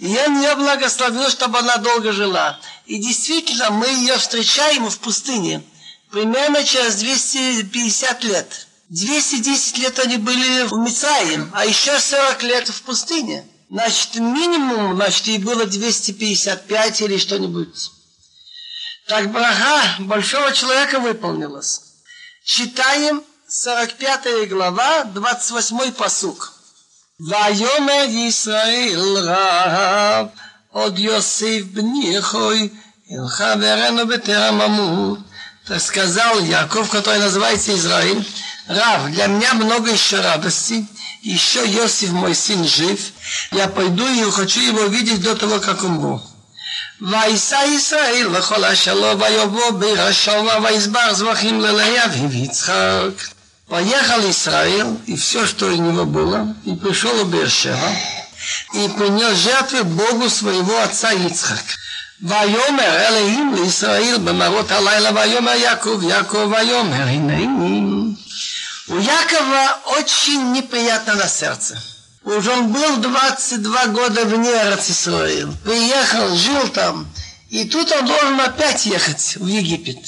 Он ее благословил, чтобы она долго жила. И действительно, мы ее встречаем в пустыне примерно через 250 лет. 210 лет они были в Мицаим, а еще 40 лет в пустыне. Значит, минимум, значит, и было 255 или что-нибудь. Так браха большого человека выполнилась. Читаем 45 глава, 28 посук. ויאמר ישראל רב עוד יוסיף בני חוי אל חברנו בטרם אמות. Так сказал Яков, который называется Израиль, Рав, для меня много еще радости. Еще Иосиф, мой сын, жив. Я пойду и хочу его видеть до того, как умру. ויישא ישראל לכל השלום ויבוא ברשום ויסבר זבחים ללאה ויצחק. Поехал Израиль, и все, что у него было, и пришел в Бершева, и принес жертвы Богу своего отца Ицхак. ויאמר אלוהים לישראל במראות הלילה ויאמר יעקב יעקב ויאמר הנני У Якова очень неприятно на сердце. Уже он был 22 года вне Израиль. Приехал, жил там. И тут он должен опять ехать в Египет.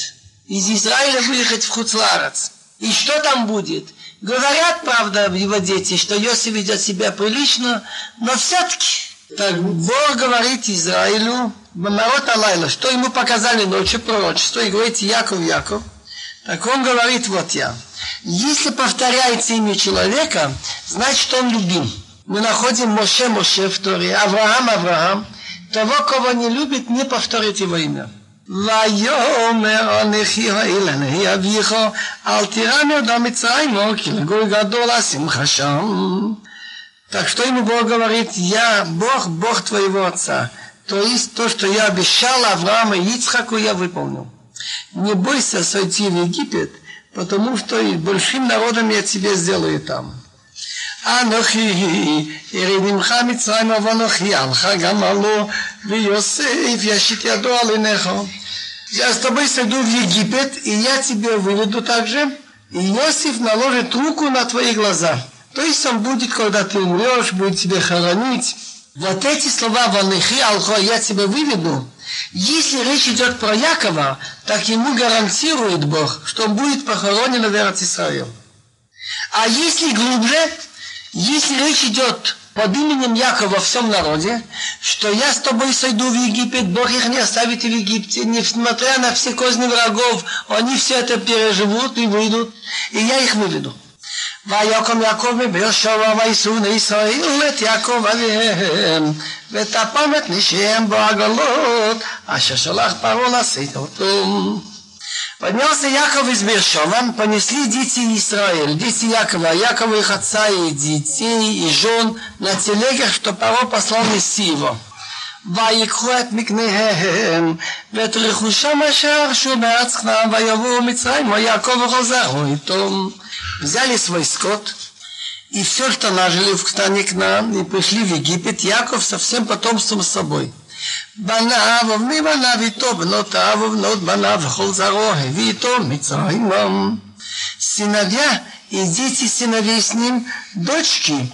Из Израиля выехать в Хуцларец. И что там будет? Говорят, правда, его дети, что Йосиф ведет себя прилично, но все-таки так Бог говорит Израилю, народ Алайла, что ему показали ночью пророчество, и говорит Яков, Яков. Так он говорит, вот я. Если повторяется имя человека, значит он любим. Мы находим Моше, Моше в Торе, Авраам, Авраам. Того, кого не любит, не повторит его имя. ויאמר אנכי האילני אביך אל תירא מעודה מצרימו כי לגוי גדול השמחה שם Так что ему Бог говорит, я Бог, Бог твоего отца. То есть то, что я обещал Аврааму и Ицхаку, я выполнил. Не бойся сойти в Египет, потому что и большим народом я тебе сделаю там. אנוכי ירד עמך מצרים ואנוכי עמך גם עלו ויוסף ישית ידו על עיניך. Я с тобой сойду в Египет, и я тебя выведу также, и Иосиф наложит руку на твои глаза. То есть он будет, когда ты умрешь, будет тебя хоронить. Вот эти слова «Ванихи Алхо» я тебя выведу. Если речь идет про Якова, так ему гарантирует Бог, что он будет похоронен в Израиле. А если глубже, если речь идет под именем Якова во всем народе, что я с тобой сойду в Египет, Бог их не оставит в Египте, несмотря на все козни врагов, они все это переживут и выйдут, и я их выведу. ויקום יעקב מבאר שבע וייסעו בני ישראל את יעקב אביהם וטפם את נשיהם בעגלות אשר שלח פרעה לשאת אותו. Поднялся Яков из Бершова, понесли дети Израиль, дети Якова, Якова их отца и детей, и жен на телегах, что Паро послал нести его. ויקחו את מקניהם ואת רכושם אשר ארשו בארץ כנען ויבואו מצרים ויעקב וכל זרעו איתו. Взяли свой скот и все, что нажили в стране к нам, и пришли в Египет, Яков со всем потомством с собой. בניו ובני בניו איתו, בנותיו ובנות בניו וכל זרעו הביא איתו מצרימם. Сыновья и дети сыновей с ним, дочки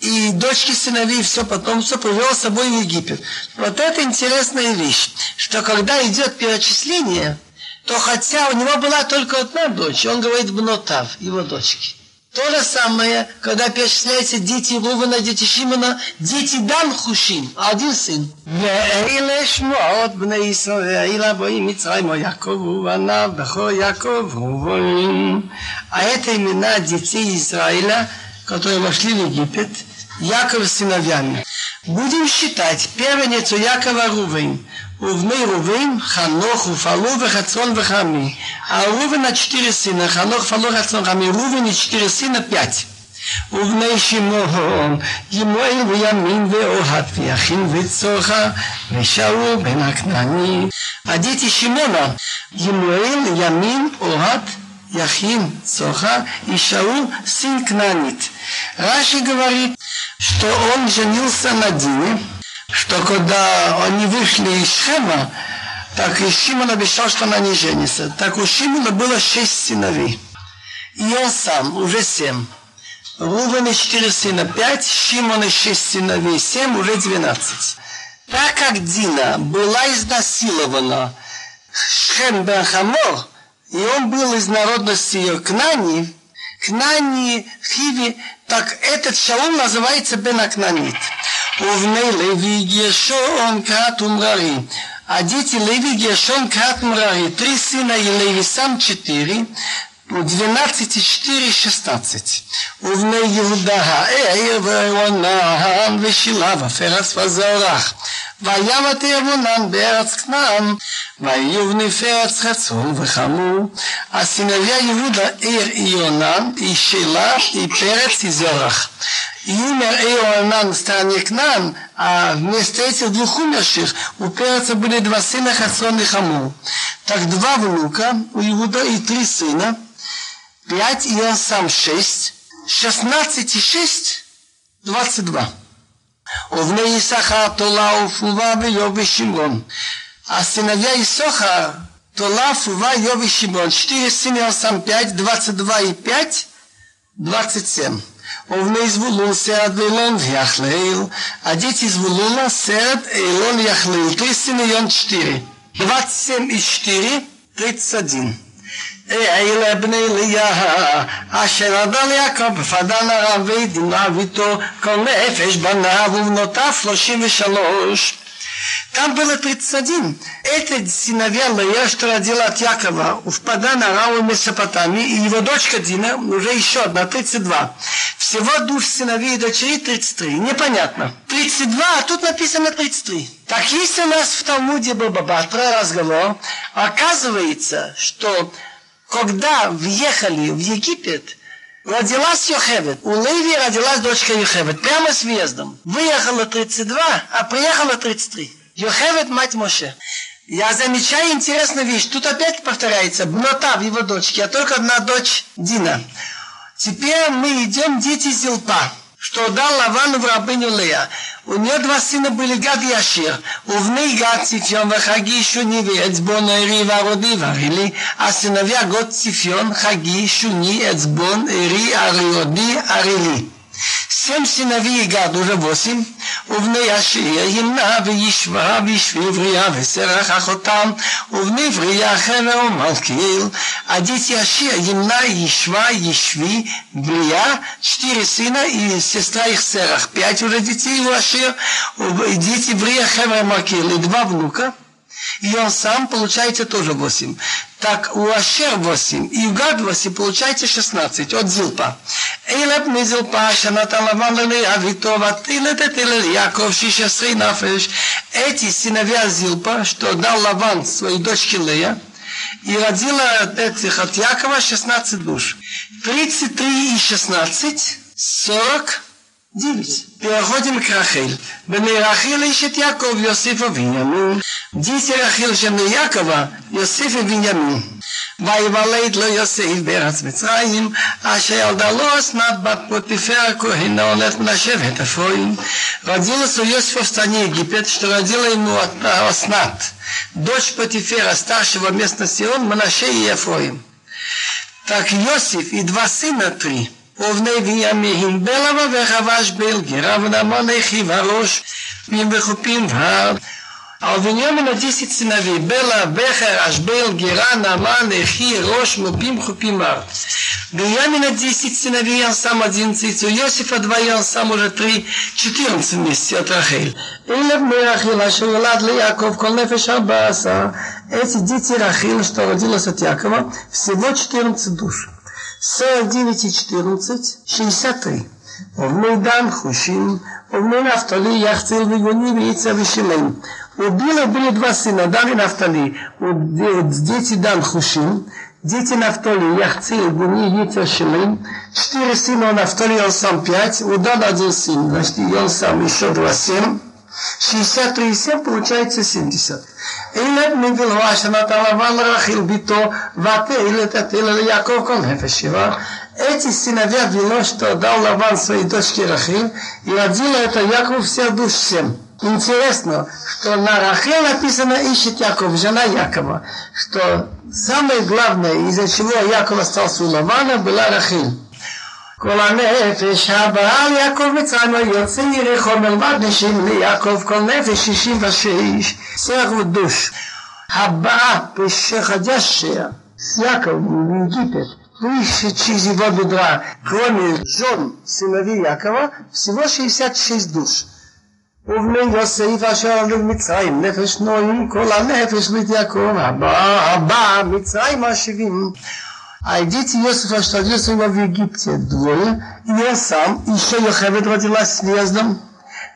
и дочки сыновей, все потомство привел с собой в Египет. Вот это интересная вещь, что когда идет перечисление, то хотя у него была только одна дочь, он говорит Бнотав, его дочки. То же самое, когда перечисляются дети Рувана, дети Шимона, дети Дан Хушим, один сын. ואלה שמועות בני ישראל הבאים מצרים יעקב ובניו בכור יעקב ובונים. А это имена детей Израиля, которые вошли в Египет, Яков с сыновьями. Будем считать первенец у Якова Рувен. ובני ראובן, חנוך ופעלו וחצון וחמי. ראובן עד четыре сына, חנוך, פעלו, חצון, חמי. ראובן עד четыре сына, пять. ובני שמעון, ימואל וימין ואוהד ויכין וצוחה ושאול בן הכנעני. הדתי שמעונה, ימואל, ימין, אוהד, Яхин, Соха и Шаул, сын Кнанит. Раши говорит, что он женился на Дине, что когда они вышли из Шема, так и Шимон обещал, что она не женится. Так у Шимона было шесть сыновей. И он сам, уже семь. Рувен и четыре сына, пять, Шимон и шесть сыновей, семь, уже двенадцать. Так как Дина была изнасилована Шхем бен Хамор, и он был из народности ее Кнани, Кнании, в Хиве, так этот шалом называется бенакнанит. Увней леви гешон крат умрари. А дети Леви Гешон Крат три сына и Леви сам четыре, 12 и 4, 16. ובני יהודה הער ועונן ושילה ופרס וזרח. וימת יבונן בארץ כנען, ויהיו בני פרץ חצור וחמור. הסינביה יהודה ער יונן, היא שילה, היא פרץ, היא זרח. и умер Иоанан в стране Кнан, а вместо этих двух умерших у Переца были два сына Хацрон и Хаму. Так два внука у Иуда и три сына, пять и он сам шесть, шестнадцать и шесть, двадцать два. ובני יששכר תולה ופובה ויוב ושמרון. А сыновья Исоха, Тола, Фува, Йов и Шимон. Четыре сына, он сам пять, двадцать два и пять, двадцать семь. ובני זבולון סרט ואילון ויחליל, а дети Звулуна, Серед, Эйлон, Яхлил. Три сына и он четыре. Двадцать семь אלה בני ליה, אשר עדה ליעקב בפדן הרב וידינה ביתו, כל נפש בניו ובנותיו שלושים ושלוש. Там было 31. Это сыновья Лея, что родила от Якова, в Падан Арау Месопотамии, и его дочка Дина, уже еще одна, 32. Всего двух сыновей и дочерей 33. Непонятно. 32, а тут написано 33. Так если у нас в Талмуде Бабатра разговор, оказывается, что когда въехали в Египет, Родилась Йохевет. У Леви родилась дочка Йохевет. Прямо с въездом. Выехала 32, а приехала 33. Йохевет мать Моше. Я замечаю интересную вещь. Тут опять повторяется бнота в его дочке, а только одна дочь Дина. Теперь мы идем дети Зилпа что дал Лавану в рабыню Лея. У нее два сына были Гад и Ашир. Увны Гад Сифьон, Хаги Шуни, Эцбон Эри Вароди варили, а сыновья Год Сифьон, Хаги Шуни, Эцбон Эри Ариоди Арили Семь сыновей Гад, уже восемь. ובני אשיר ימנע וישמע בשביל בריאה וסרח אחותם, ובני בריאה חבר ומלכיאל. А дети Ашия, Емна, Ишва, Ишви, Брия, четыре сына и сестра их Серах. Пять уже детей у Ашир, дети Брия, Хевра, Макил и он сам получается тоже 8. Так у Ашер 8 и у Гад 8 получается 16 от Зилпа. Эйлеп не Зилпа, Шанатан Лаван Лелея, Витова, Тилет Тилет Яков, Шишесрей Нафеш. Эти сыновья Зилпа, что дал Лаван своей дочке Лея, и родила этих от Якова 16 душ. 33 и 16, 40 Девять. Переходим к Рахиль. Бен Рахиль ищет Яков, Йосифа, Виньямин. Дети Рахиль, жены Якова, Йосиф и Виньямин. ויוולד לו יוסף בארץ מצרים, אשר ילדה לו אסנת בת פוטיפר כהנה הולך לשבט אפרים. родился Йосиф в стране Египет, что родила ему Оснат, дочь Патифера, старшего местного Сион, Манаше и Ефроим. Так Йосиф и два сына три – ובני בנימין בלבה וחבש בלגרה ונאמן אחי וראש וחופים והר על בנימין десять сыновей Бела, Бехер, Ашбел, Гера, Наман, Эхи, Рош, Мупим, Хупимар. Беньямина десять сыновей, он сам одиннадцать, у Иосифа два, он сам уже три, четырнадцать вместе от Рахель. Или бны Рахил, Ашер Елад, Яков, Кол Нефеш Арбаса. Эти дети Рахил, что родилось от Якова, всего четырнадцать душ. 49 и 14, 63. ובני דן חושים, ובני נפתלי יחציל וגוני ויצא ושילם. Убило были два сына, Дан и Нафтали. Дети Дан Хушим, дети Нафтали, Яхцил, Гуни, Яйца, Шилим. Четыре сына у Нафтали, он сам пять. У Дана один сын, значит, и он сам еще два семь. 63 и 7 получается 70. אילת מגלוה שנתן לבן לרחיל ביתו, ותהילת התהילה ליעקב כל נפש שבע. Эти сыновья вино, что дал Лаван своей дочке Рахиль, и родила это Яков вся душ всем. Интересно, что на Рахиль написано ищет Яков, жена Якова, что самое главное, из-за чего Яков остался у Лавана, была Рахиль. כל הנפש הבאה יעקב מצרים יוצא יריחו מלבד נשים ליעקב כל נפש שישים ושש сверх душ. הבאה приходящая с Яковом в Египет выше через его бедра, кроме жен сыновей Якова, всего 66 душ. ובני יוסף אשר עלו מצרים, נפש נועים, כל הנפש בית יעקב, הבא, הבא, מצרים השבעים. А дети Иосифа, что родился его в Египте, двое, и он сам, еще Йохевед родилась с въездом.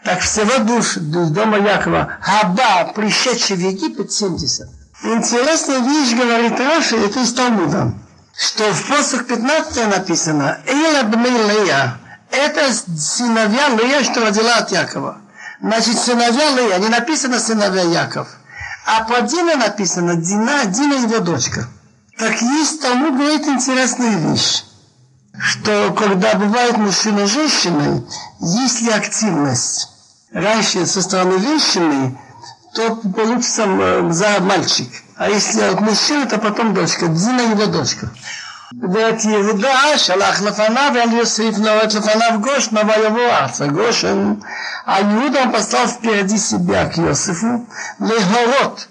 Так всего душ из дома Якова, Хаба, пришедший в Египет, 70. Интересная вещь говорит Раши, это из Талмуда, что в посох 15 написано Эйла бны Лея, это сыновья Лея, что родила от Якова. Значит, сыновья Лея, не написано сыновья Яков. А по Дина написано Дина, Дина его дочка. Так есть тому говорит интересная вещь, что когда бывает мужчина и женщина, есть ли активность раньше со стороны женщины, то получится за мальчик. А если от мужчины, то потом дочка. Дина его дочка. ואת יהודה שלח לפניו אל יוסיף נורת לפניו גושן ויבוא ארצה גושן. היהודה послал впереди себя к Иосифу להורות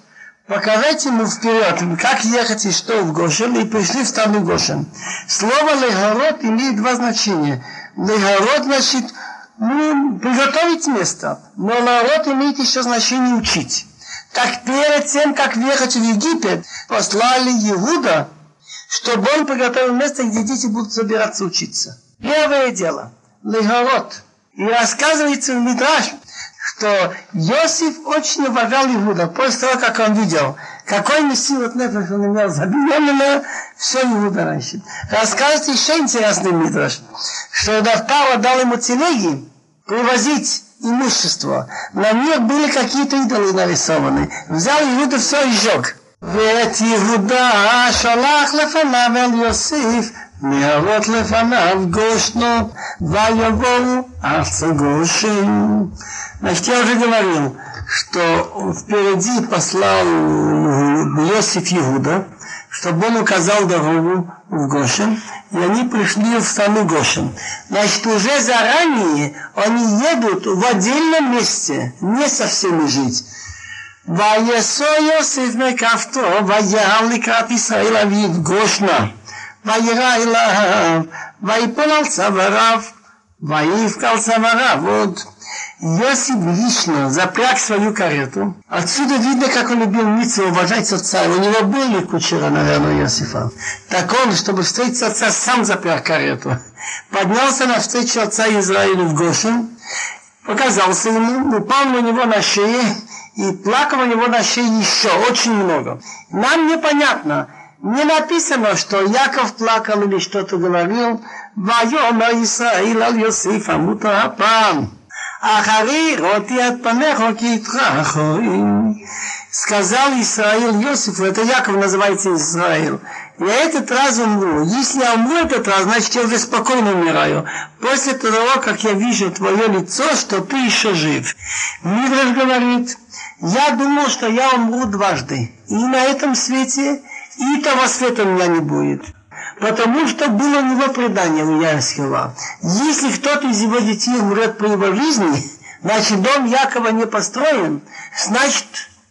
показать ему вперед, как ехать и что в Гошен, и пришли в страну Гошен. Слово легород имеет два значения. Легород значит ну, приготовить место, но легород имеет еще значение учить. Так перед тем, как въехать в Египет, послали Иуда, чтобы он приготовил место, где дети будут собираться учиться. Первое дело. Легород. И рассказывается в Мидраш, что Иосиф очень уважал Иуда после того, как он видел, Какой мессиот нефеш он имел за беременна, все ему раньше. Расскажет еще интересный мидраш, что Давтара дал ему телеги привозить имущество. На них были какие-то идолы нарисованы. Взял Иуда все и сжег. ואת יהודה שלח לפניו אל יוסיף להראות לפניו גושנו ויבואו ארצה גושן. Значит, я уже говорил, что впереди послал Иосиф Иуда, чтобы он указал дорогу в Гошин, и они пришли в страну Гошин. Значит, уже заранее они едут в отдельном месте, не со всеми жить. ויסו יוסף מכפתו, ויעל לקראת ישראל אביו גושנה, וירא אליו, ויפול על צוואריו, ויבכה על צוואריו עוד. Йосиф лично запряг свою карету. Отсюда видно, как он любил Митцу уважать отца. У него были кучера, наверное, Иосифа. Так он, чтобы встретить отца, сам запряг карету. Поднялся на встречу отца Израилю в Гошин, показался ему, упал на него на шее и плакал у него на шее еще очень много. Нам непонятно, не написано, что Яков плакал или что-то говорил. Вайома Исраил ал Йосифа амута апам. Ахари роти от панехо Сказал Исраил Йосифу, это Яков называется Израил. Я этот раз умру. Ну, если я умру этот раз, значит я уже спокойно умираю. После того, как я вижу твое лицо, что ты еще жив. Мидраш говорит, я думал, что я умру дважды. И на этом свете, и того света у меня не будет. Потому что было у него предание у Ясхила. Если кто-то из его детей умрет при его жизни, значит дом Якова не построен, значит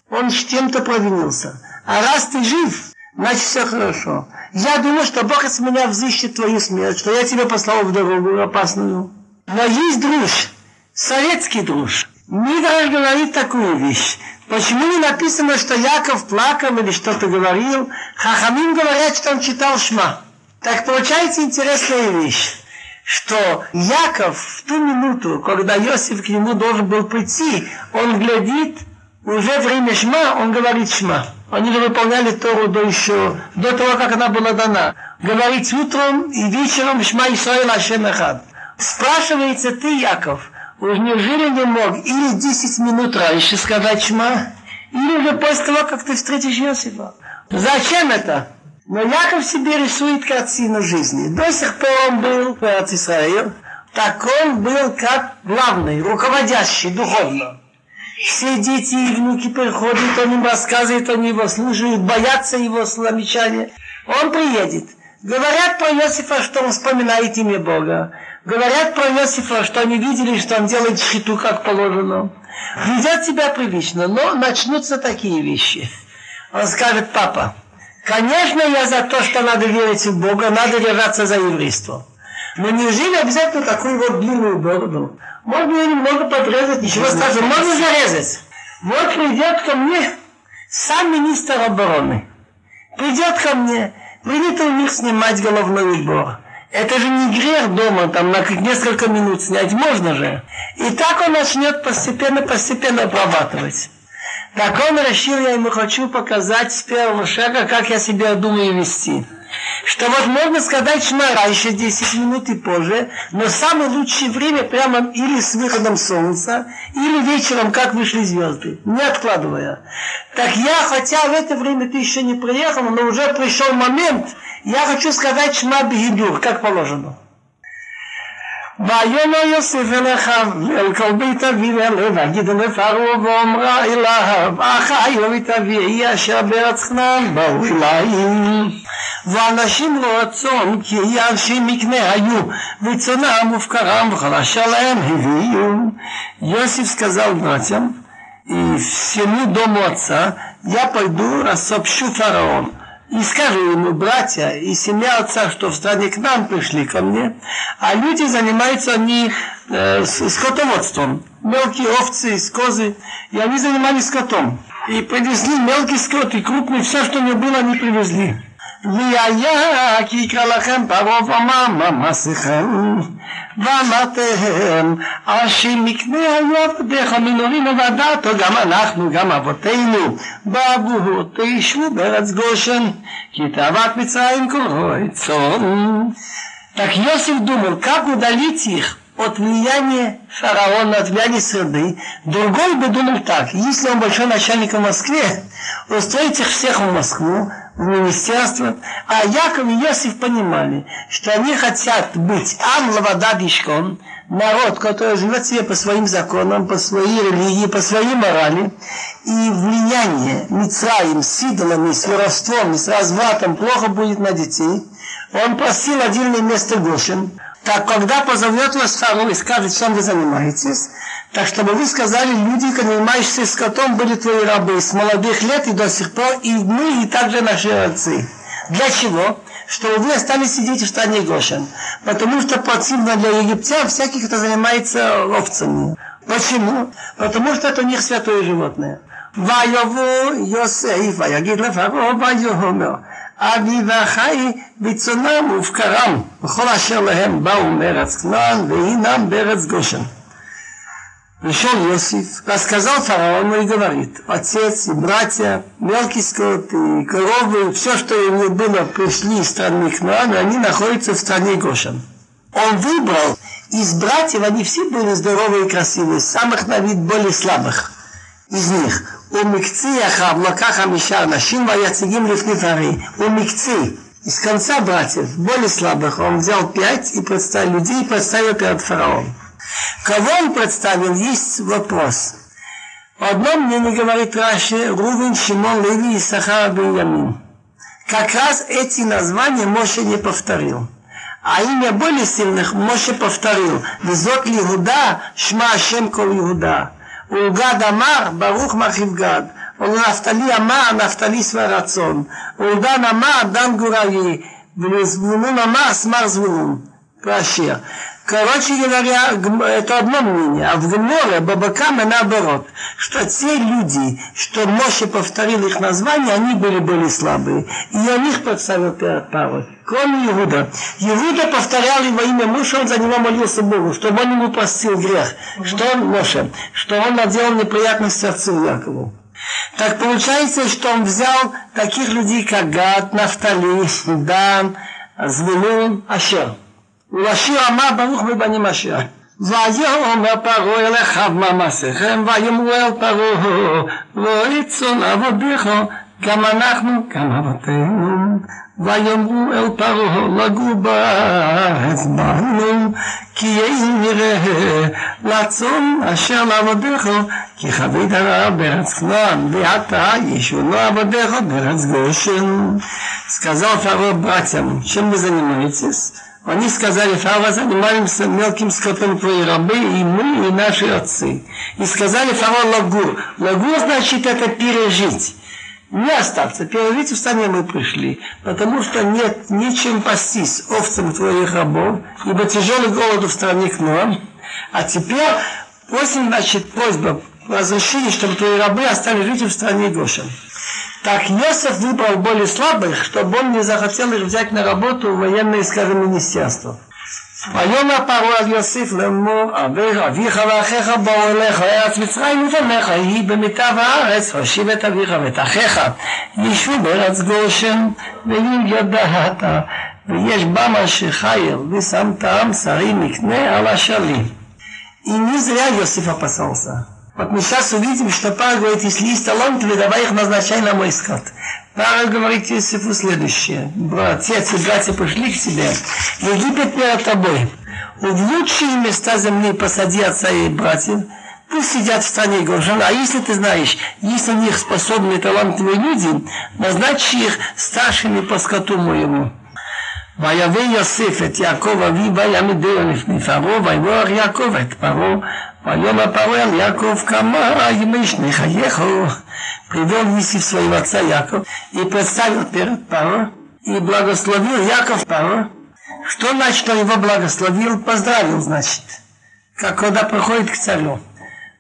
он с чем-то провинился. А раз ты жив, значит все хорошо. Я думаю, что Бог от меня взыщет твою смерть, что я тебя послал в дорогу опасную. Но есть друж, советский друж. Мидраш говорит такую вещь. Почему не написано, что Яков плакал или что-то говорил? Хахамин говорят, что он читал Шма. Так получается интересная вещь, что Яков в ту минуту, когда Иосиф к нему должен был прийти, он глядит, уже время Шма, он говорит Шма. Они же выполняли Тору до еще, до того, как она была дана. Говорить утром и вечером Шма Исраил Ашем Эхад. Спрашивается ты, Яков, Уж неужели не мог или 10 минут раньше сказать шма, или уже после того, как ты встретишь Иосифа? Зачем это? Но Яков себе рисует картину жизни. До сих пор он был в Израиле, так он был как главный, руководящий духовно. Все дети и внуки приходят, он им рассказывает, они его слушают, боятся его замечания. Он приедет. Говорят про Иосифа, что он вспоминает имя Бога. Говорят про Иосифа, что они видели, что он делает щиту как положено. Ведет себя прилично, но начнутся такие вещи. Он скажет, папа, конечно, я за то, что надо верить в Бога, надо держаться за еврейство. Но неужели обязательно такую вот длинную бороду? Можно ее немного подрезать, ничего страшного, можно зарезать. Вот придет ко мне сам министр обороны. Придет ко мне, принято у них снимать головной убор. Это же не грех дома, там на несколько минут снять можно же. И так он начнет постепенно-постепенно обрабатывать. Так он решил, я ему хочу показать с первого шага, как я себя думаю вести. Что вот можно сказать шма раньше 10 минут и позже, но самое лучшее время прямо или с выходом солнца, или вечером, как вышли звезды, не откладывая. Так я, хотя в это время ты еще не приехал, но уже пришел момент, я хочу сказать шма бигидур, как положено. ויאמר יוסף אל אחיו אל כל בית אביו אלה ויגיד לפרעה ואומרה אליו אחי ובית אבי יהיה אשר בארץ כנען באו אלי ואנשים לא רצון כי יהיה אנשי מקנה היו וצונם ופקרם וכל אשר להם הביאו Иосиф сказал братьям и всему дому отца я пойду сообщу фараону и скажи ему, братья и семья отца, что в стране к нам пришли ко мне, а люди занимаются они э, скотоводством, мелкие овцы, козы, и они занимались скотом. И привезли мелкий скот и крупный, все, что не было, они привезли. והיה כי יקרא לכם פרעה ואמר ממסיכם ואמרתם אשים מקנה היו עבדיך מנורים עבדתו גם אנחנו גם אבותינו בעבור תישבו בארץ גושן כי תאוות מצרים כל רועי צאן Так Йосиф думал, как удалить их от влияния фараона, от влияния среды. Другой бы думал так, если он большой начальник в Москве, устроить их всех в Москву, в министерство. А Яков и Иосиф понимали, что они хотят быть Ам Лавададишком, народ, который живет себе по своим законам, по своей религии, по своей морали, и влияние Мицраим с идолами, с воровством, с развратом плохо будет на детей. Он просил отдельное место Гошин, так когда позовет вас Фару и скажет, чем вы занимаетесь, так чтобы вы сказали, люди, занимающиеся скотом, были твои рабы с молодых лет и до сих пор, и мы, и также наши отцы. Для чего? Чтобы вы остались сидеть в стране Гошин. Потому что противно для египтян всяких, кто занимается овцами. Почему? Потому что это у них святое животное. ויבוא יוסף ויגיד לפרעה ויאמר אבי ואחי בצונם ובקרם וכל אשר להם באו מארץ כנען והינם בארץ גושן Пришел Иосиф, рассказал фараону и говорит, отец и братья, мелкий скот и коровы, все, что у них было, пришли из страны Кнаана, они находятся в стране Гошан. Он выбрал, из братьев они все были здоровые и красивые, самых на вид более слабых из них. Ахав Лакаха Миша Нашим Ваяцигим Лифнифари. У Микци из конца братьев, более слабых, он взял пять и представил людей и представил перед фараоном. Кого он представил, есть вопрос. В одном мнении говорит Раши, Рувин, Шимон, Леви, Исахар, Беньямин. Как раз эти названия Моше не повторил. А имя более сильных Моше повторил. Везот Иуда, Шма Ашем Кол Иуда. גד אמר, ברוך מרחיב גד. ולנפתלי אמר, נפתלי שבע רצון. ולדן אמר, דן גורלי. ולזבולון אמר, סמר זבולון. והשיר. Короче говоря, это одно мнение. А в Гморе Бабакама наоборот, что те люди, что Моше повторил их название, они были более слабые. И он их подставил парой. Кроме Иуда. Иуда повторял его имя Моше, он за него молился Богу, чтобы он ему простил грех. Что он, Моше, что он наделал неприятность отцу Якову. Так получается, что он взял таких людей, как Гад, Нафтали, Дан, Звелун, Ашер. ולשיר אמר ברוך מבנים אשר. ויאמר פרעה אל אחיו ממסיכם ויאמרו אל פרעה לא יצאן עבדיך גם אנחנו גם אבותינו ויאמרו אל פרעה לגור בארץ בנו כי אין נראה לצאן אשר לעבדיך כי כבד הרע בארץ כנען ועתה ישונו עבדיך בארץ גושן. Сказал Фараон братьям, чем вы занимаетесь? Они сказали, Фараон, занимаемся мелким скотом твои рабы, и мы, и наши отцы. И сказали Фараон лагур. Лагур значит это пережить. Не остаться, пережить стране мы пришли, потому что нет нечем пастись овцам твоих рабов, ибо тяжелый голод в стране к нам. А теперь, после, значит, просьба разрешили, чтобы твои рабы остались жить в стране Гошин. Так Йосеф выбрал более слабых, чтобы он не захотел их взять на работу в военное, скажем, министерство. ויאמר פרעה על יוסיף לאמור אביך ואחיך באו אליך ארץ מצרים ובניך היא במיטב הארץ הושיב את אביך ואת אחיך ישבו בארץ גושן ואם ידעת ויש במה שחייר ושמת עם שרים מקנה על השלים. И не зря Иосиф опасался. Вот мы сейчас увидим, что Пара говорит, если есть таланты, давай их назначай на мой скот. Пара говорит Иосифу следующее. Отец и братья пришли к тебе. Египет перед тобой. В лучшие места земли посади отца и братьев. Пусть сидят в стране Гошан. А если ты знаешь, есть у них способные талантливые люди, назначь их старшими по скоту моему. ויבא יוסף את יעקב אביו ויעמידהו לפני פרעה ויברך יעקב את פרעה Поем Павел Яков Камара Емиш Михаеху привел Иисус своего отца Яков и представил перед Паро и благословил Яков Паро. Что значит, что его благословил? Поздравил, значит. Как когда приходит к царю.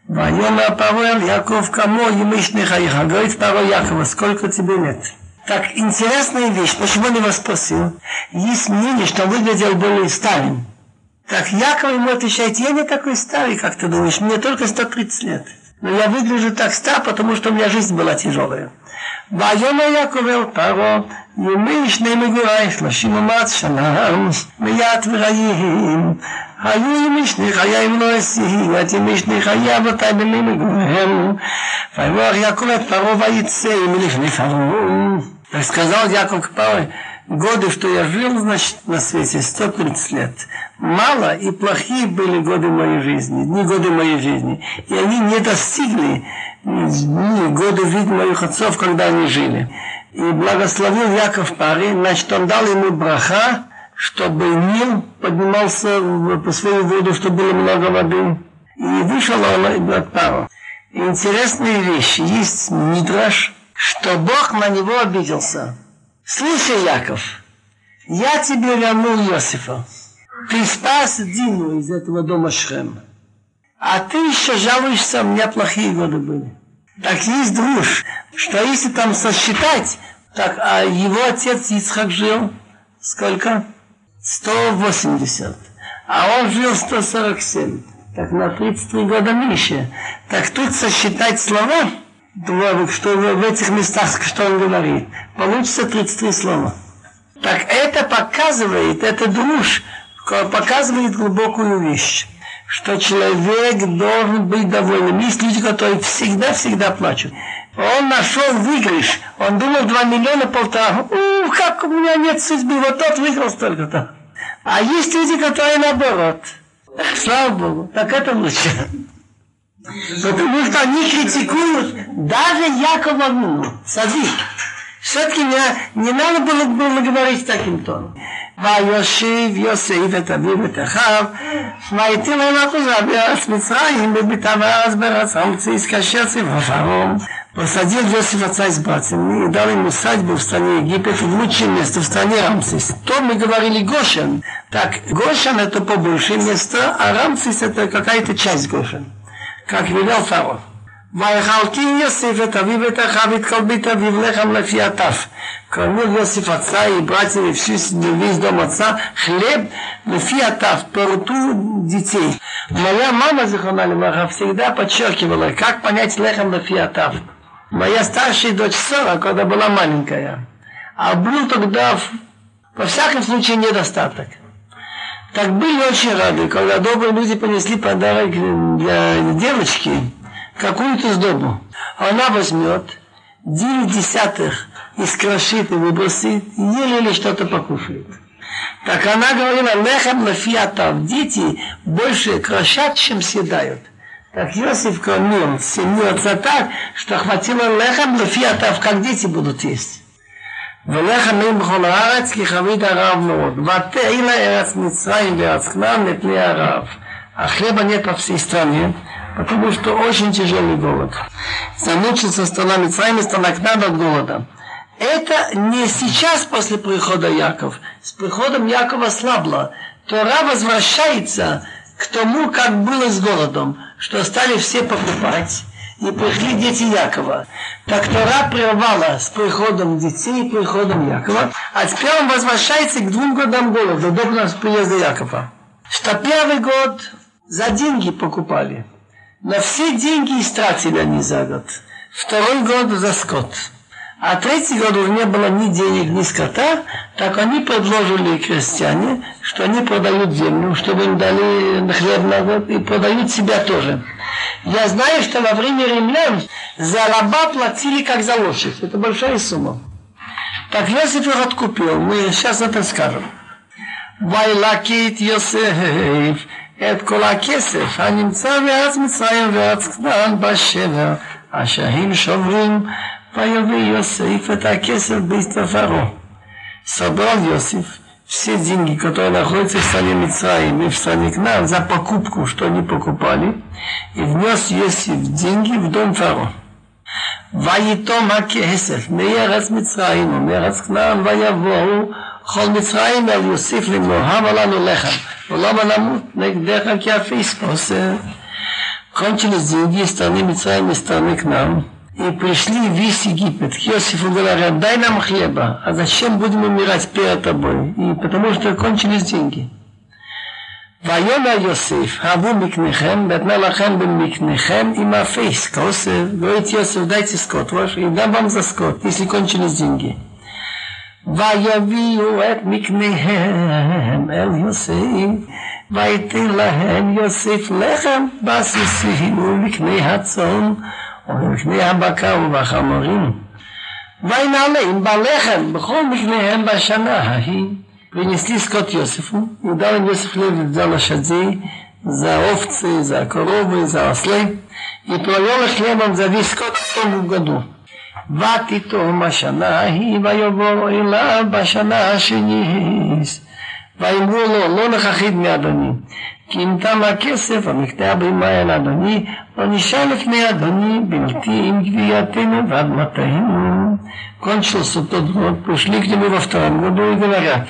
Воема Павел Яков Камо Емиш Михаеха. Говорит Паро Якова, сколько тебе лет? Так, интересная вещь, почему он его спросил? Есть мнение, что он выглядел более старым. Так Яков ему отвечает, я не такой старый, как ты думаешь, мне только 130 лет. Но я выгляжу так стар, потому что у меня жизнь была тяжелая. ויאמר יעקב אל פרעה, ימי שני מגורי שלושים ומעט שנה, מיד ורעים. היו ימי שני חיי אם לא אסיעי, את ימי שני חיי אבותי במי מגוריהם. ויברך יעקב את פרעה ויצא מלפני פרעה. Сказал Яков к Павлу, годы, что я жил, значит, на свете, 130 лет. Мало и плохие были годы моей жизни, не годы моей жизни. И они не достигли дни, годы жизни моих отцов, когда они жили. И благословил Яков Пари, значит, он дал ему браха, чтобы Нил поднимался по свою воду, чтобы было много воды. И вышел он от Пару. Интересные вещи. Есть мидраш, что Бог на него обиделся. Слушай, Яков, я тебе вернул Иосифа. Ты спас Дину из этого дома Шхем. А ты еще жалуешься, у меня плохие годы были. Так есть друж, что если там сосчитать, так а его отец Ицхак жил сколько? 180. А он жил 147. Так на 33 года меньше. Так тут сосчитать слова, что в этих местах, что он говорит, получится 33 слова. Так это показывает, это друж, показывает глубокую вещь что человек должен быть доволен. Есть люди, которые всегда-всегда плачут. Он нашел выигрыш. Он думал 2 миллиона полтора. Ух, как у меня нет судьбы. Вот тот выиграл столько-то. А есть люди, которые наоборот. Слава Богу. Так это лучше. Потому что они критикуют даже Якова Вину. Садик. Все-таки не, не надо было, было говорить таким тоном. ויושיב יוסף את אביו ואת אחיו, ויתיר להם אחוזה בארץ מצרים, בביתם הארץ בארץ ארצי, כאשר ציווה פרעה. Посадил Иосиф отца с братьями и дал ему усадьбу в стране Египет, в лучшее место в стране Рамсис. То мы говорили Гошен. Так, Гошен это побольше место, а Рамсис это какая-то часть Гошен. как велел Фаро. Вайхалки Йосиф это виветаха виткалбита вивлехам лефиатав. Кормил Йосиф отца и братьев и всю семью, весь дом отца, хлеб лефиатав, по рту детей. Моя мама, Зихона Лимаха, всегда подчеркивала, как понять лехам лефиатав. Моя старшая дочь Сора, когда была маленькая, а был тогда, во всяком случае, недостаток. Так были очень рады, когда добрые люди понесли подарок для девочки, какую-то сдобу. Она возьмет 9 десятых искрошит и выбросит, еле-еле что-то покушает. Так она говорила, лехам лафиатав, дети больше крошат, чем съедают. Так Иосиф кормил семью отца так, что хватило лехам лафиатав, как дети будут есть. ולחם הם בכל הארץ כי חבית הרעב מאוד. ותהי לה ארץ מצרים וארץ כנען לפני הרעב. А хлеба нет по всей стране, потому что очень тяжелый голод. Замучился стола Мицраим страна Кнан от голода. Это не сейчас после прихода Яков. С приходом Якова слабло. Тора возвращается к тому, как было с голодом, что стали все покупать. и пришли дети Якова. Так Тора прервала с приходом детей и приходом Якова. А теперь он возвращается к двум годам голода, до приезда Якова. Что первый год за деньги покупали. На все деньги истратили они за год. Второй год за скот. А третий год уже не было ни денег, ни скота, так они предложили крестьяне, что они продают землю, чтобы им дали хлеб на год, и продают себя тоже. Я знаю, что во время римлян за раба платили как за лошадь. Это большая сумма. Так Йосиф их откупил. Мы сейчас это скажем. Вайлакит Йосеф את כל הכסף הנמצא בארץ מצרים וארץ כנען בשבר, אשר הם שוברים, ויביא יוסף את הכסף בהסתפרו. собрал Иосиф все деньги, которые находятся в стране Мицраим и в стране Кнан, за покупку, что они покупали, и внес Иосиф деньги в дом фаро. ויתום הכסף מארץ מצרים ומארץ כנען ויבואו כל מצרים אל יוסיף לאמור, הבה לנו לחם, ולמה נמות נגדך כי הפייס פוסר. Кончились деньги из страны Мицраим и страны к нам. И и пришли весь Египет. К Иосифу говорят, дай нам хлеба, а зачем будем умирать перед тобой? И потому что кончились деньги. ויאמר יוסף, הבו מקניכם, ואתנה לכם במקניכם עם הפייס, כוסף, говорит Йосиф, дайте скот ваш, и дам вам за скот, если кончились деньги. ויביאו את מקניהם אל יוסף, ויתן להם יוסף לחם בסיסים ומקני הצאן ובפני הבקר ובחמורים. וינעלה עם בלחם בכל מקניהם בשנה ההיא. ונסתיסקות יוספו, ידע עם יוסף לב ידל השדזי, זה האופצי, זה הקרוב, זה האסלי. הסלב. יתרויו לחייבם זה דיסקות טוב וגדול. ותתום השנה ההיא ויבוא אליו בשנה השניס. ויאמרו לו, לא נכחית מאדוני, כי אם תם הכסף המקטע בימה אל אדוני, לא נשאר לפני אדוני בלתי עם גבייתנו ואדמתנו. Кончился тот год, пришли к нему во втором году и говорят,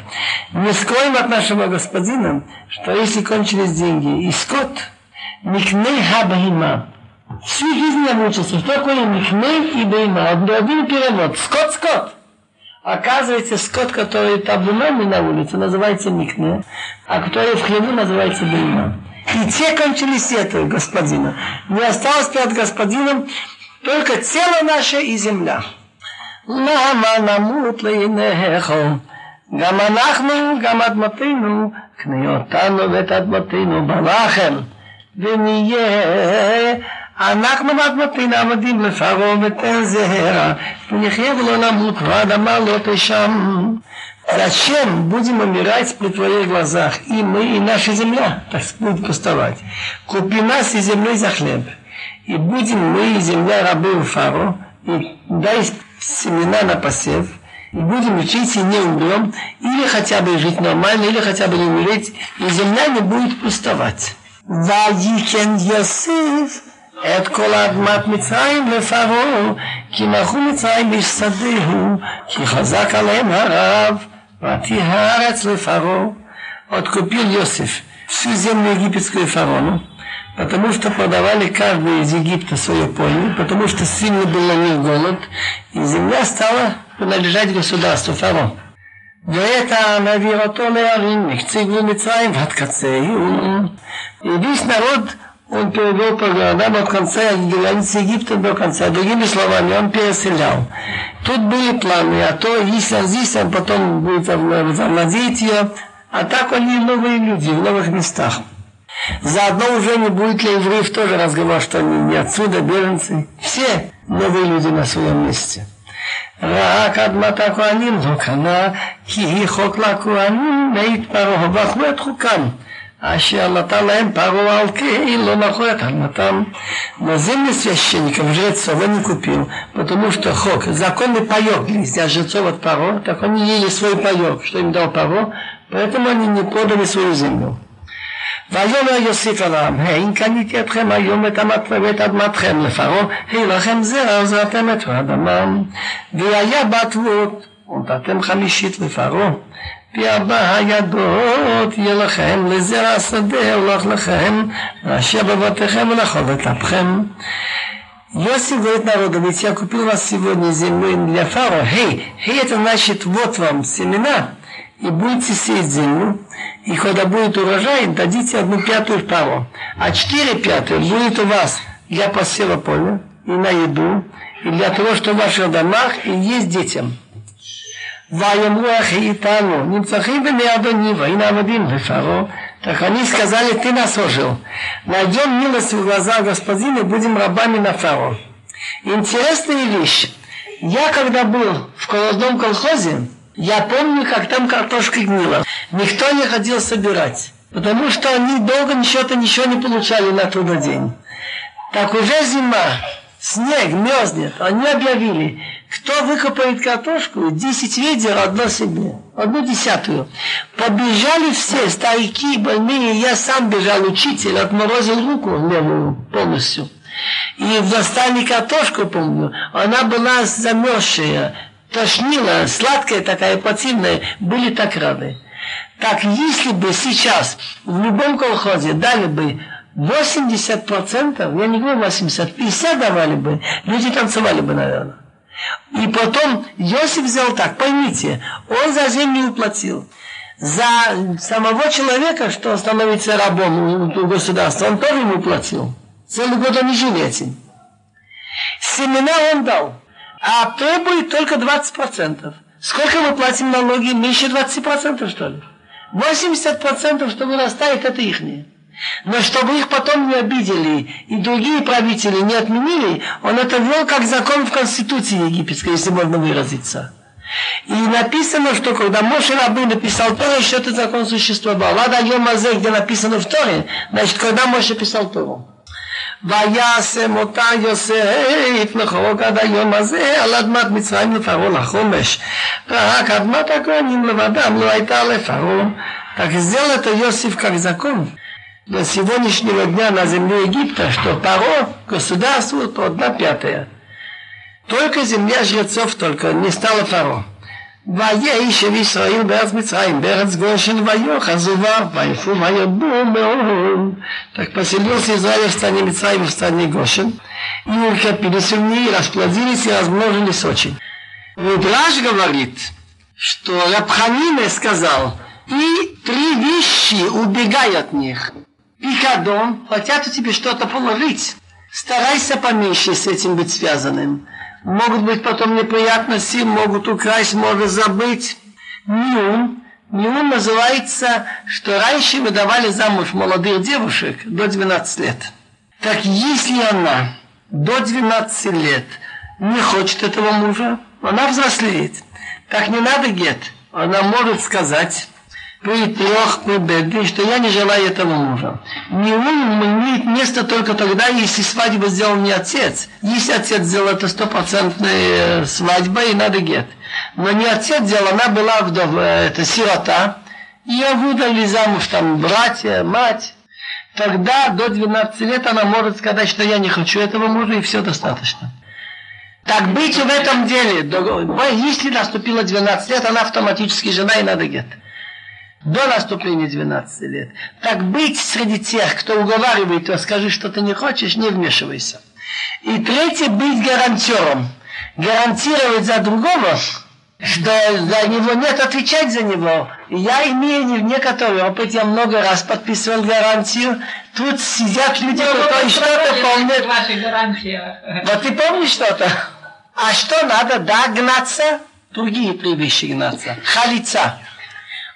не скроем от нашего господина, что если кончились деньги и скот, микней хабахима, всю жизнь я мучился, что такое микней и бейма, один перевод, скот-скот. Оказывается, скот, который табунами на улице, называется микне, а который в хлеву называется бейма. И те кончились этого господина. Не осталось перед господином только тело наше и земля. למה נמות לעיניך? גם אנחנו, גם אדמתנו, קנה אותנו ואת אדמתנו בלחם, ונהיה אנחנו ואדמתנו עבדים לפרעה ותן זהרה, ונחיה ולא נמות, והאדמה לא תשם. Зачем будем умирать при твоих глазах? И мы, и наша земля так будет пустовать. Купи нас и землей за хлеб. И будем мы и земля рабы у Фаро, и дай семена на посев, и будем учиться и не умрем, или хотя бы жить нормально, или хотя бы не умереть, и земля не будет пустовать. ויקן יוסף את כל אדמת מצרים לפרעה, כי מלכו מצרים בשדהו, כי חזק עליהם הרב, ותהי הארץ לפרעה. Откупил Йосиф всю землю египетскую фараону, потому что продавали каждый из Египта свое поле, потому что сильно был на них голод, и земля стала принадлежать государству фараон. ואת נעביר אותו לערים, מקצה גבול מצרים ועד קצהו. И весь народ он перевел по городам от конца границы Египта до конца. Другими словами, он переселял. Тут были планы, а то если здесь, он потом будет овладеть ее. А так они новые люди в новых местах. Заодно уже не будет ли евреев тоже разговор, что они не отсюда, беженцы. Все новые люди на своем месте. רק אדמת הכהנים לא קנה, כי היא חוק לכהנים להתפרעה, ואכלו את חוקם. אשר натан лаем пару алки, но находят там. Но земли священников жрецов он не купил, потому что хок, законный паек для жрецов от паро, так они ели свой паек, что им дал паро, поэтому они не продали свою землю. ויאמר יוסיף עליהם, האם קניתי אתכם היום את ואת אדמתכם לפרעה, היי לכם זרע זרעתם את האדמה, והיה בתבואות, ונתתם חמישית לפרעה, וארבע הידות יהיה לכם לזרע השדה הולך לכם, ואשר בבתיכם ולכל את אפכם. Йосиф говорит народу, ведь я купил вас сегодня землю для фараона. Хей, хей, это значит, вот вам семена, и будете сеять землю, и когда будет урожай, дадите одну пятую пару, а четыре пятые будет у вас для посева поля и на еду, и для того, что в ваших домах и есть детям. Ваяму Ахиитану, Нимцахим Бенеадони, Ваина Авадим, фаро, Так они сказали, ты нас ожил. Найдем милость в глаза господина и будем рабами на фаро. Интересная вещь. Я когда был в колодном колхозе, я помню, как там картошка гнила. Никто не ходил собирать, потому что они долго ничего-то ничего не получали на трудодень. Так уже зима, снег мерзнет. Они объявили, кто выкопает картошку, 10 ведер, одно себе, одну десятую. Побежали все, старики, больные, я сам бежал, учитель, отморозил руку левую полностью. И достали картошку, помню, она была замерзшая, тошнила, сладкая такая, противная, были так рады. Так если бы сейчас в любом колхозе дали бы 80%, я не говорю 80, 50 давали бы, люди танцевали бы, наверное. И потом Иосиф взял так, поймите, он за землю уплатил. За самого человека, что становится рабом у государства, он тоже ему платил. Целый год он не жил этим. Семена он дал, а прибыль только 20%. Сколько мы платим налоги? Меньше 20% что ли? 80% что вырастает, это ихнее. Но чтобы их потом не обидели и другие правители не отменили, он это ввел как закон в Конституции египетской, если можно выразиться. И написано, что когда Моше Рабы написал Тору, еще этот закон существовал. Ладно, Йомазе, где написано в Торе, значит, когда Моше писал Тору. וישם אותה יוסף לחוק עד היום הזה על אדמת מצרים לפרעה לחומש. רק אדמת הכהנים לבדם לא הייתה לפרעה. Так сделал это Иосиф как закон до сегодняшнего дня на земле Египта, что Паро государствует одна пятая. Только земля жрецов только не стала Фаро. ויהי של ישראל בארץ מצרים, בארץ גושן ויוחז ובא, ויפו וירבו מאוד. Так поселился Израиль в стране Мицраим, в стране Гошин, и укрепились в ней, расплодились и размножились очень. Мидраш говорит, что Рабханине сказал, и три вещи убегай от них пикадон, хотят у тебя что-то положить, старайся поменьше с этим быть связанным. Могут быть потом неприятности, могут украсть, можно забыть. Нюн. Нюн называется, что раньше выдавали замуж молодых девушек до 12 лет. Так если она до 12 лет не хочет этого мужа, она взрослеет. Так не надо гет. Она может сказать, при трех при что я не желаю этого мужа. Не он имеет место только тогда, если свадьбу сделал не отец. Если отец сделал это стопроцентная свадьба и надо гет. Но не отец сделал, она была вдова, это сирота. Ее выдали замуж там братья, мать. Тогда до 12 лет она может сказать, что я не хочу этого мужа, и все достаточно. Так быть в этом деле, если наступило 12 лет, она автоматически жена и надо гет до наступления 12 лет. Так быть среди тех, кто уговаривает, то скажи, что ты не хочешь, не вмешивайся. И третье, быть гарантером. Гарантировать за другого, что за него нет, отвечать за него. Я имею некоторый опыт, я много раз подписывал гарантию. Тут сидят люди, Ну, которые что-то помнят. Ваши гарантии. Вот ты помнишь что-то? А что надо? Да, гнаться? Другие три вещи гнаться. Халица.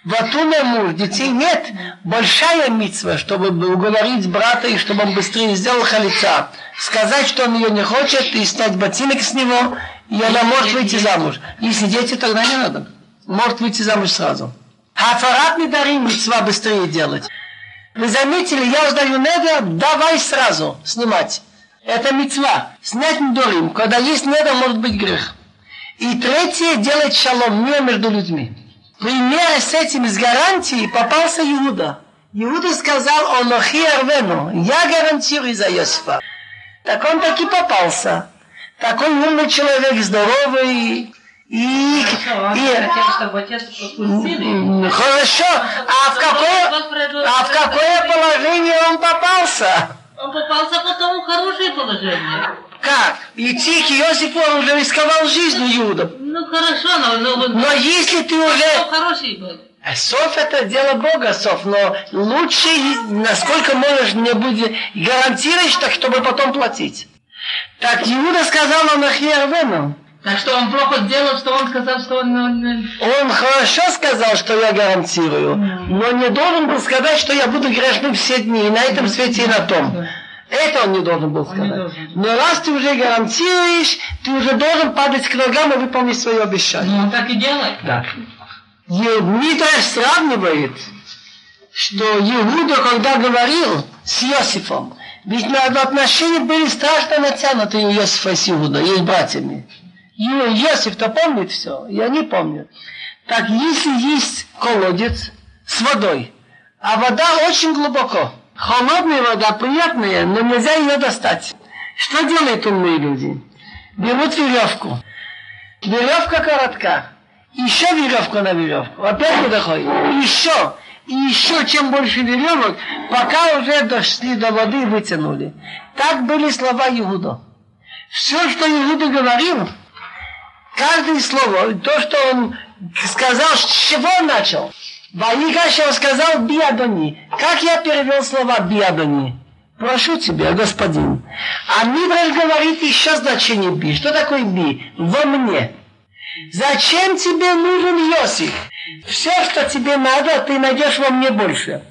Меня муж, детей нет. Большая митцва, чтобы уговорить брата, и чтобы он быстрее сделал халица. Сказать, что он ее не хочет, и снять ботинок с него, и она может выйти замуж. Если дети, тогда не надо. Может выйти замуж сразу. Хафарат не дарим митцва быстрее делать. Вы заметили, я сдаю недер, давай сразу снимать. Это мецва. Снять недорим. Когда есть недер, может быть грех. И третье, делать шалом, мир между людьми. Пример с этим, с гарантией, попался Иуда. Иуда сказал, Онохи Арвену, я гарантирую за Йосифа. Так он таки попался. Такой умный человек, здоровый, и, Хорошо, и, хотел, пропустили. М, Хорошо, а в какое, а в какое положение он попался? Он попался потом в хорошее положение. Как? Идти к Иосифу он уже рисковал жизнью Иуда. Ну хорошо, но, но, Но если ты уже... хороший был. А Сов это дело Бога, Сов, но лучше, насколько можешь мне будет гарантировать, так чтобы потом платить. Так Иуда сказал на Нахиарвену. Так что он плохо сделал, что он сказал, что он... он- Он хорошо сказал, что я гарантирую, но не должен был сказать, что я буду грешным все дни, и на этом свете, и на том. Это он не должен был сказать. должен. Но раз ты уже гарантируешь, ты уже должен падать к ногам и выполнить свое обещание. Ну, он так и делает. Да. Митраш сравнивает, что Иуда, когда говорил с Иосифом, ведь на отношения были страшно натянуты у Иосифа и с Иуда, и с братьями. Ю- Иосиф-то помнит все, и они помнят. Так если есть колодец с водой, а вода очень глубоко, холодная вода приятная, но нельзя ее достать. Что делают умные люди? Берут веревку, Веревка коротка. Еще веревка на веревку. Опять не доходит. Еще. И еще чем больше веревок, пока уже дошли до воды и вытянули. Так были слова Иуда. Все, что Иуда говорил, каждое слово, то, что он сказал, с чего он начал. Ваигаш сказал биадони. Как я перевел слова биадони? Прошу тебя, господин. А Мидраль говорит еще значение би. Что такое би? Во мне. Зачем тебе нужен Йосиф? Все, что тебе надо, ты найдешь во мне больше.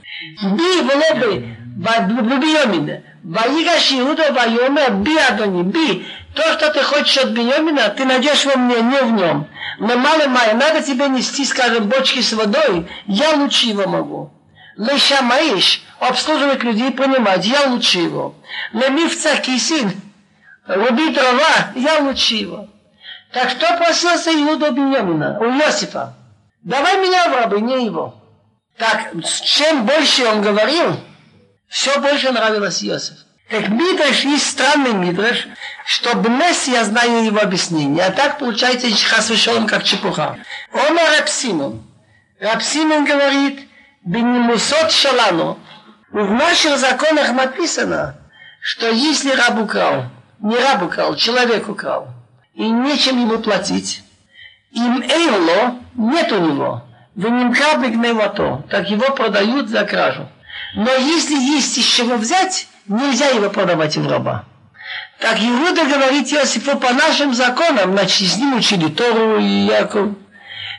Би в лобы, в. Ваигаш Иуда Вайомер би Адони. Би. То, что ты хочешь от Биомина, ты найдешь во мне, не в нем. Но мало мая, надо тебе нести, скажем, бочки с водой, я лучше его могу. Леша Маиш, обслуживать людей, понимать, я лучше его. Лемивца Кисин, рубить дрова, я лучше его. Так что просился Иуда Беньямина, у Иосифа? Давай меня в рабы, не его. Так, чем больше он говорил, все больше нравилось Иосиф. Как Мидраш есть странный Мидраш, что Бнес я знаю его объяснение, а так получается Хасвешон как чепуха. Он Рапсимон. Рапсимон говорит, Бенемусот Шалану. В наших законах написано, что если раб украл, не раб украл, человек украл, и нечем ему платить, им эйло нет у него, в немка бигневато, так его продают за кражу. Но если есть из чего взять, нельзя его продавать в раба. Так Иуда говорит Иосифу по нашим законам, значит, с ним учили Тору и Яков,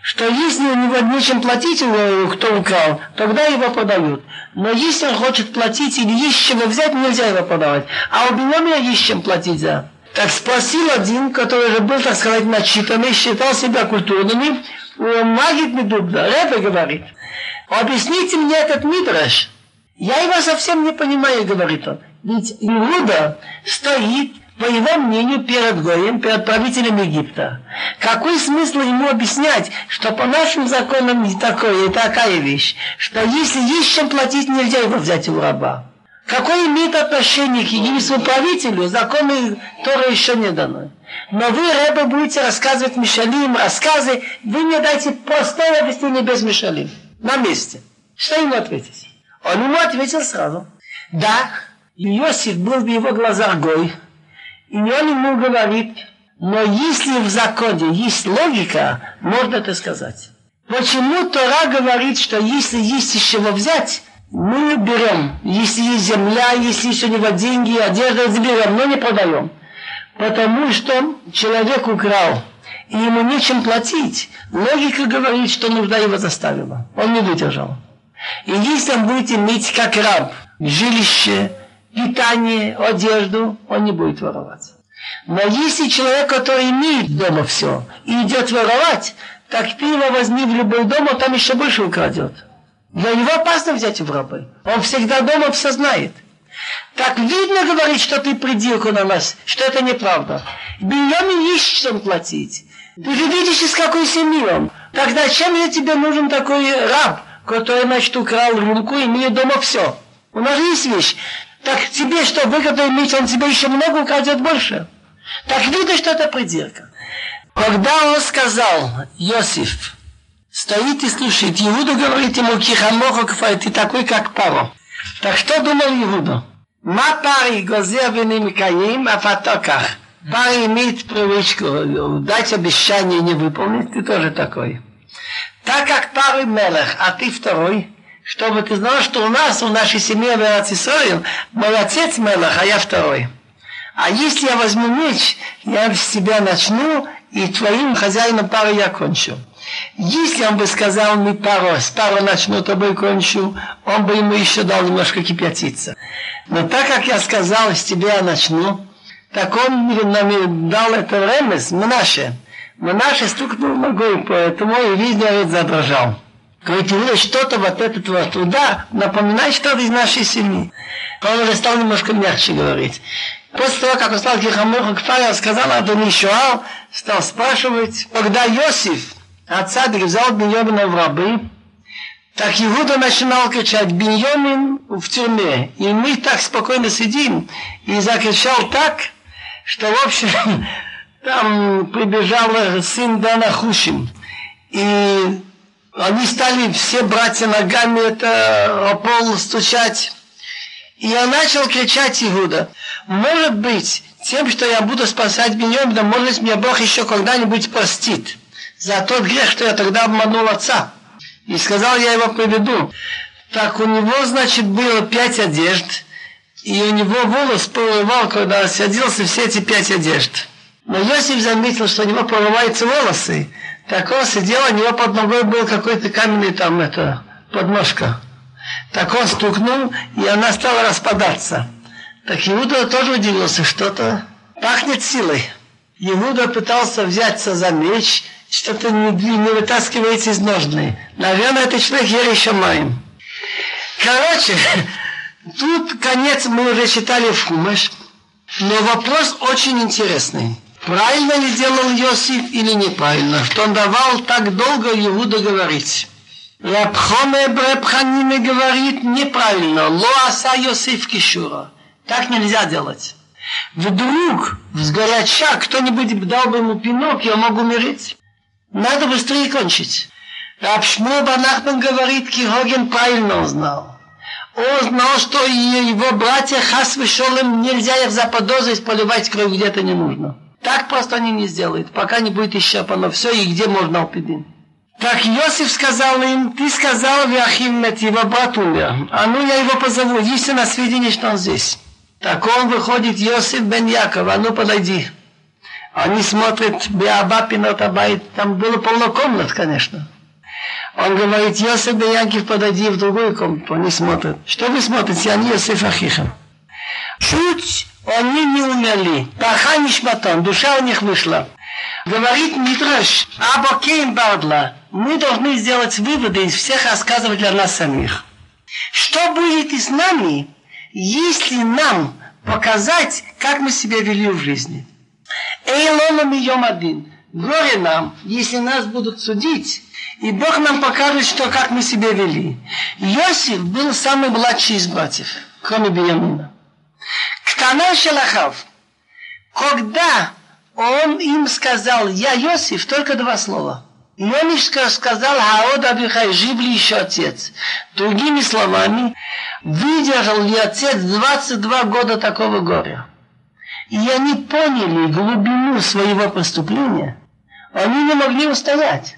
что если у него нечем платить, кто украл, тогда его продают. Но если он хочет платить или есть чего взять, нельзя его продавать. А у Беномия есть чем платить за. Так спросил один, который же был, так сказать, начитанный, считал себя культурными, Магит Медубда, Рэбе говорит, объясните мне этот Мидраш. Я его совсем не понимаю, говорит он. Ведь Иуда стоит, по его мнению, перед Гоем, перед правителем Египта. Какой смысл ему объяснять, что по нашим законам не такое, и такая вещь, что если есть чем платить, нельзя его взять у раба. Какое имеет отношение к египетскому правителю, законы Тора еще не даны. Но вы, Рэбе, будете рассказывать Мишалим, рассказы, вы мне дайте простое объяснение без Мишалим. На месте. Что ему ответить? Он ему ответил сразу. Да, Иосиф был в его глазах гой, и он ему говорит, но если в законе есть логика, можно это сказать. Почему Тора говорит, что если есть из чего взять, мы берем. Если есть земля, если есть у него деньги, одежда, заберем, но не продаем. Потому что человек украл, и ему нечем платить. Логика говорит, что нужда его заставила. Он не выдержал. И если он будет иметь как раб жилище, питание, одежду, он не будет воровать. Но если человек, который имеет дома все, и идет воровать, так его возьми в любой дом, а там еще больше украдет. Для него опасно взять в рабы. Он всегда дома все знает. Так видно, говорит, что ты придирку на нас, что это неправда. Беньямин есть чем платить. Ты же видишь, из какой семьи он. Тогда чем же тебе нужен такой раб, который, значит, украл рюмку и имеет дома все? У нас есть вещь. Так тебе что, выгоду иметь, он тебе еще много украдет больше. Так видно, что это придирка. Когда он сказал, Иосиф, стоит и слушает, Иуда говорит ему, Кихамоха ты такой, как Паро. Так что думал Иуда? Ма пари гозер венимикаим, а фатоках. Пари имеет привычку дать обещание не выполнить, ты тоже такой. Так как пари мелех, а ты второй, чтобы ты знал, что у нас, у нашей семьи в Иерусалим, мой отец мелех, а я второй. А если я возьму меч, я с тебя начну, и твоим хозяином пары я кончу. Если он бы сказал мне пару, с пару начну, то бы кончу, он бы ему еще дал немножко кипятиться. Но так как я сказал, с тебя начну, так он нам дал это время, Мнаше. Мнаше стукнул ногой, поэтому и весь народ задрожал. Иуда, что-то вот этот вот туда напоминает что-то из нашей семьи. Он уже стал немножко мягче говорить. После того, как он стал Кихамуха Кфая, сказал Адони Шуал, стал спрашивать, когда Иосиф, отца взял Беньомина в рабы, так Иуда начинал кричать, Беньомин в тюрьме. И мы так спокойно сидим, и закричал так, что, в общем, *laughs* там прибежал сын Дана Хушим. И они стали все братья ногами это о пол стучать. И он начал кричать Иуда, может быть, тем, что я буду спасать Беньямина, может быть, мне Бог еще когда-нибудь простит за тот грех, что я тогда обманул отца. И сказал, я его приведу. Так у него, значит, было пять одежд, и у него волос порывал, когда садился все эти пять одежд. Но Йосиф заметил, что у него порываются волосы. Так он сидел, у него под ногой был какой-то каменный там, это, подножка. Так он стукнул, и она стала распадаться. Так Иуда тоже удивился, что-то пахнет силой. Иуда пытался взяться за меч, что-то не, не вытаскивается из ножны. Наверное, это человек еле еще маем. Короче, тут конец мы уже читали в Хумаш, но вопрос очень интересный. Правильно ли делал Йосиф или неправильно, что он давал так долго Иуда говорить? Рабхоме Бребханиме говорит неправильно. Лоаса Йосиф Кишура. Так нельзя делать. Вдруг, сгоряча, кто-нибудь дал бы ему пинок, я могу умереть. Надо быстрее кончить. Раб Шмур Банахман говорит, Кироген правильно узнал. Он знал, что его братья Хас Шолем нельзя их заподозрить, поливать кровь где-то не нужно. Так просто они не сделают, пока не будет исчерпано все, и где можно алпидин. Так Иосиф сказал им, ты сказал Виахим Метива, брат умер. А ну я его позову, есть на сведения, что он здесь. Так он выходит, Иосиф бен Яков, а ну подойди. Они смотрят, Беаба Пинотабайт, там было полно комнат, конечно. Он говорит, Йосиф бен Яков, подойди в другую комнату. Они смотрят. Что вы смотрите? Они Йосиф Ахиха. Чуть они не умерли. Паха нишматон, душа у них вышла. Говорит Мидраш, Абокейн Бардла, мы должны сделать выводы из всех рассказов для нас самих. Что будет и с нами, если нам показать, как мы себя вели в жизни? Эйлома мием один. Горе нам, если нас будут судить, и Бог нам покажет, что как мы себя вели. Иосиф был самый младший из братьев, кроме Бениамина. Ктана Шелахав. Когда он им сказал, я Иосиф, только два слова. И сказал, Хаод Абихай, жив ли еще отец? Другими словами, выдержал ли отец 22 года такого горя? И они поняли глубину своего преступления. Они не могли устоять.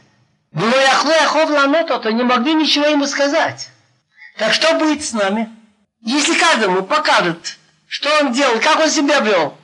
Было яхло яхов ланото, то не могли ничего ему сказать. Так что будет с нами? Если каждому покажет, что он делал, как он себя вел,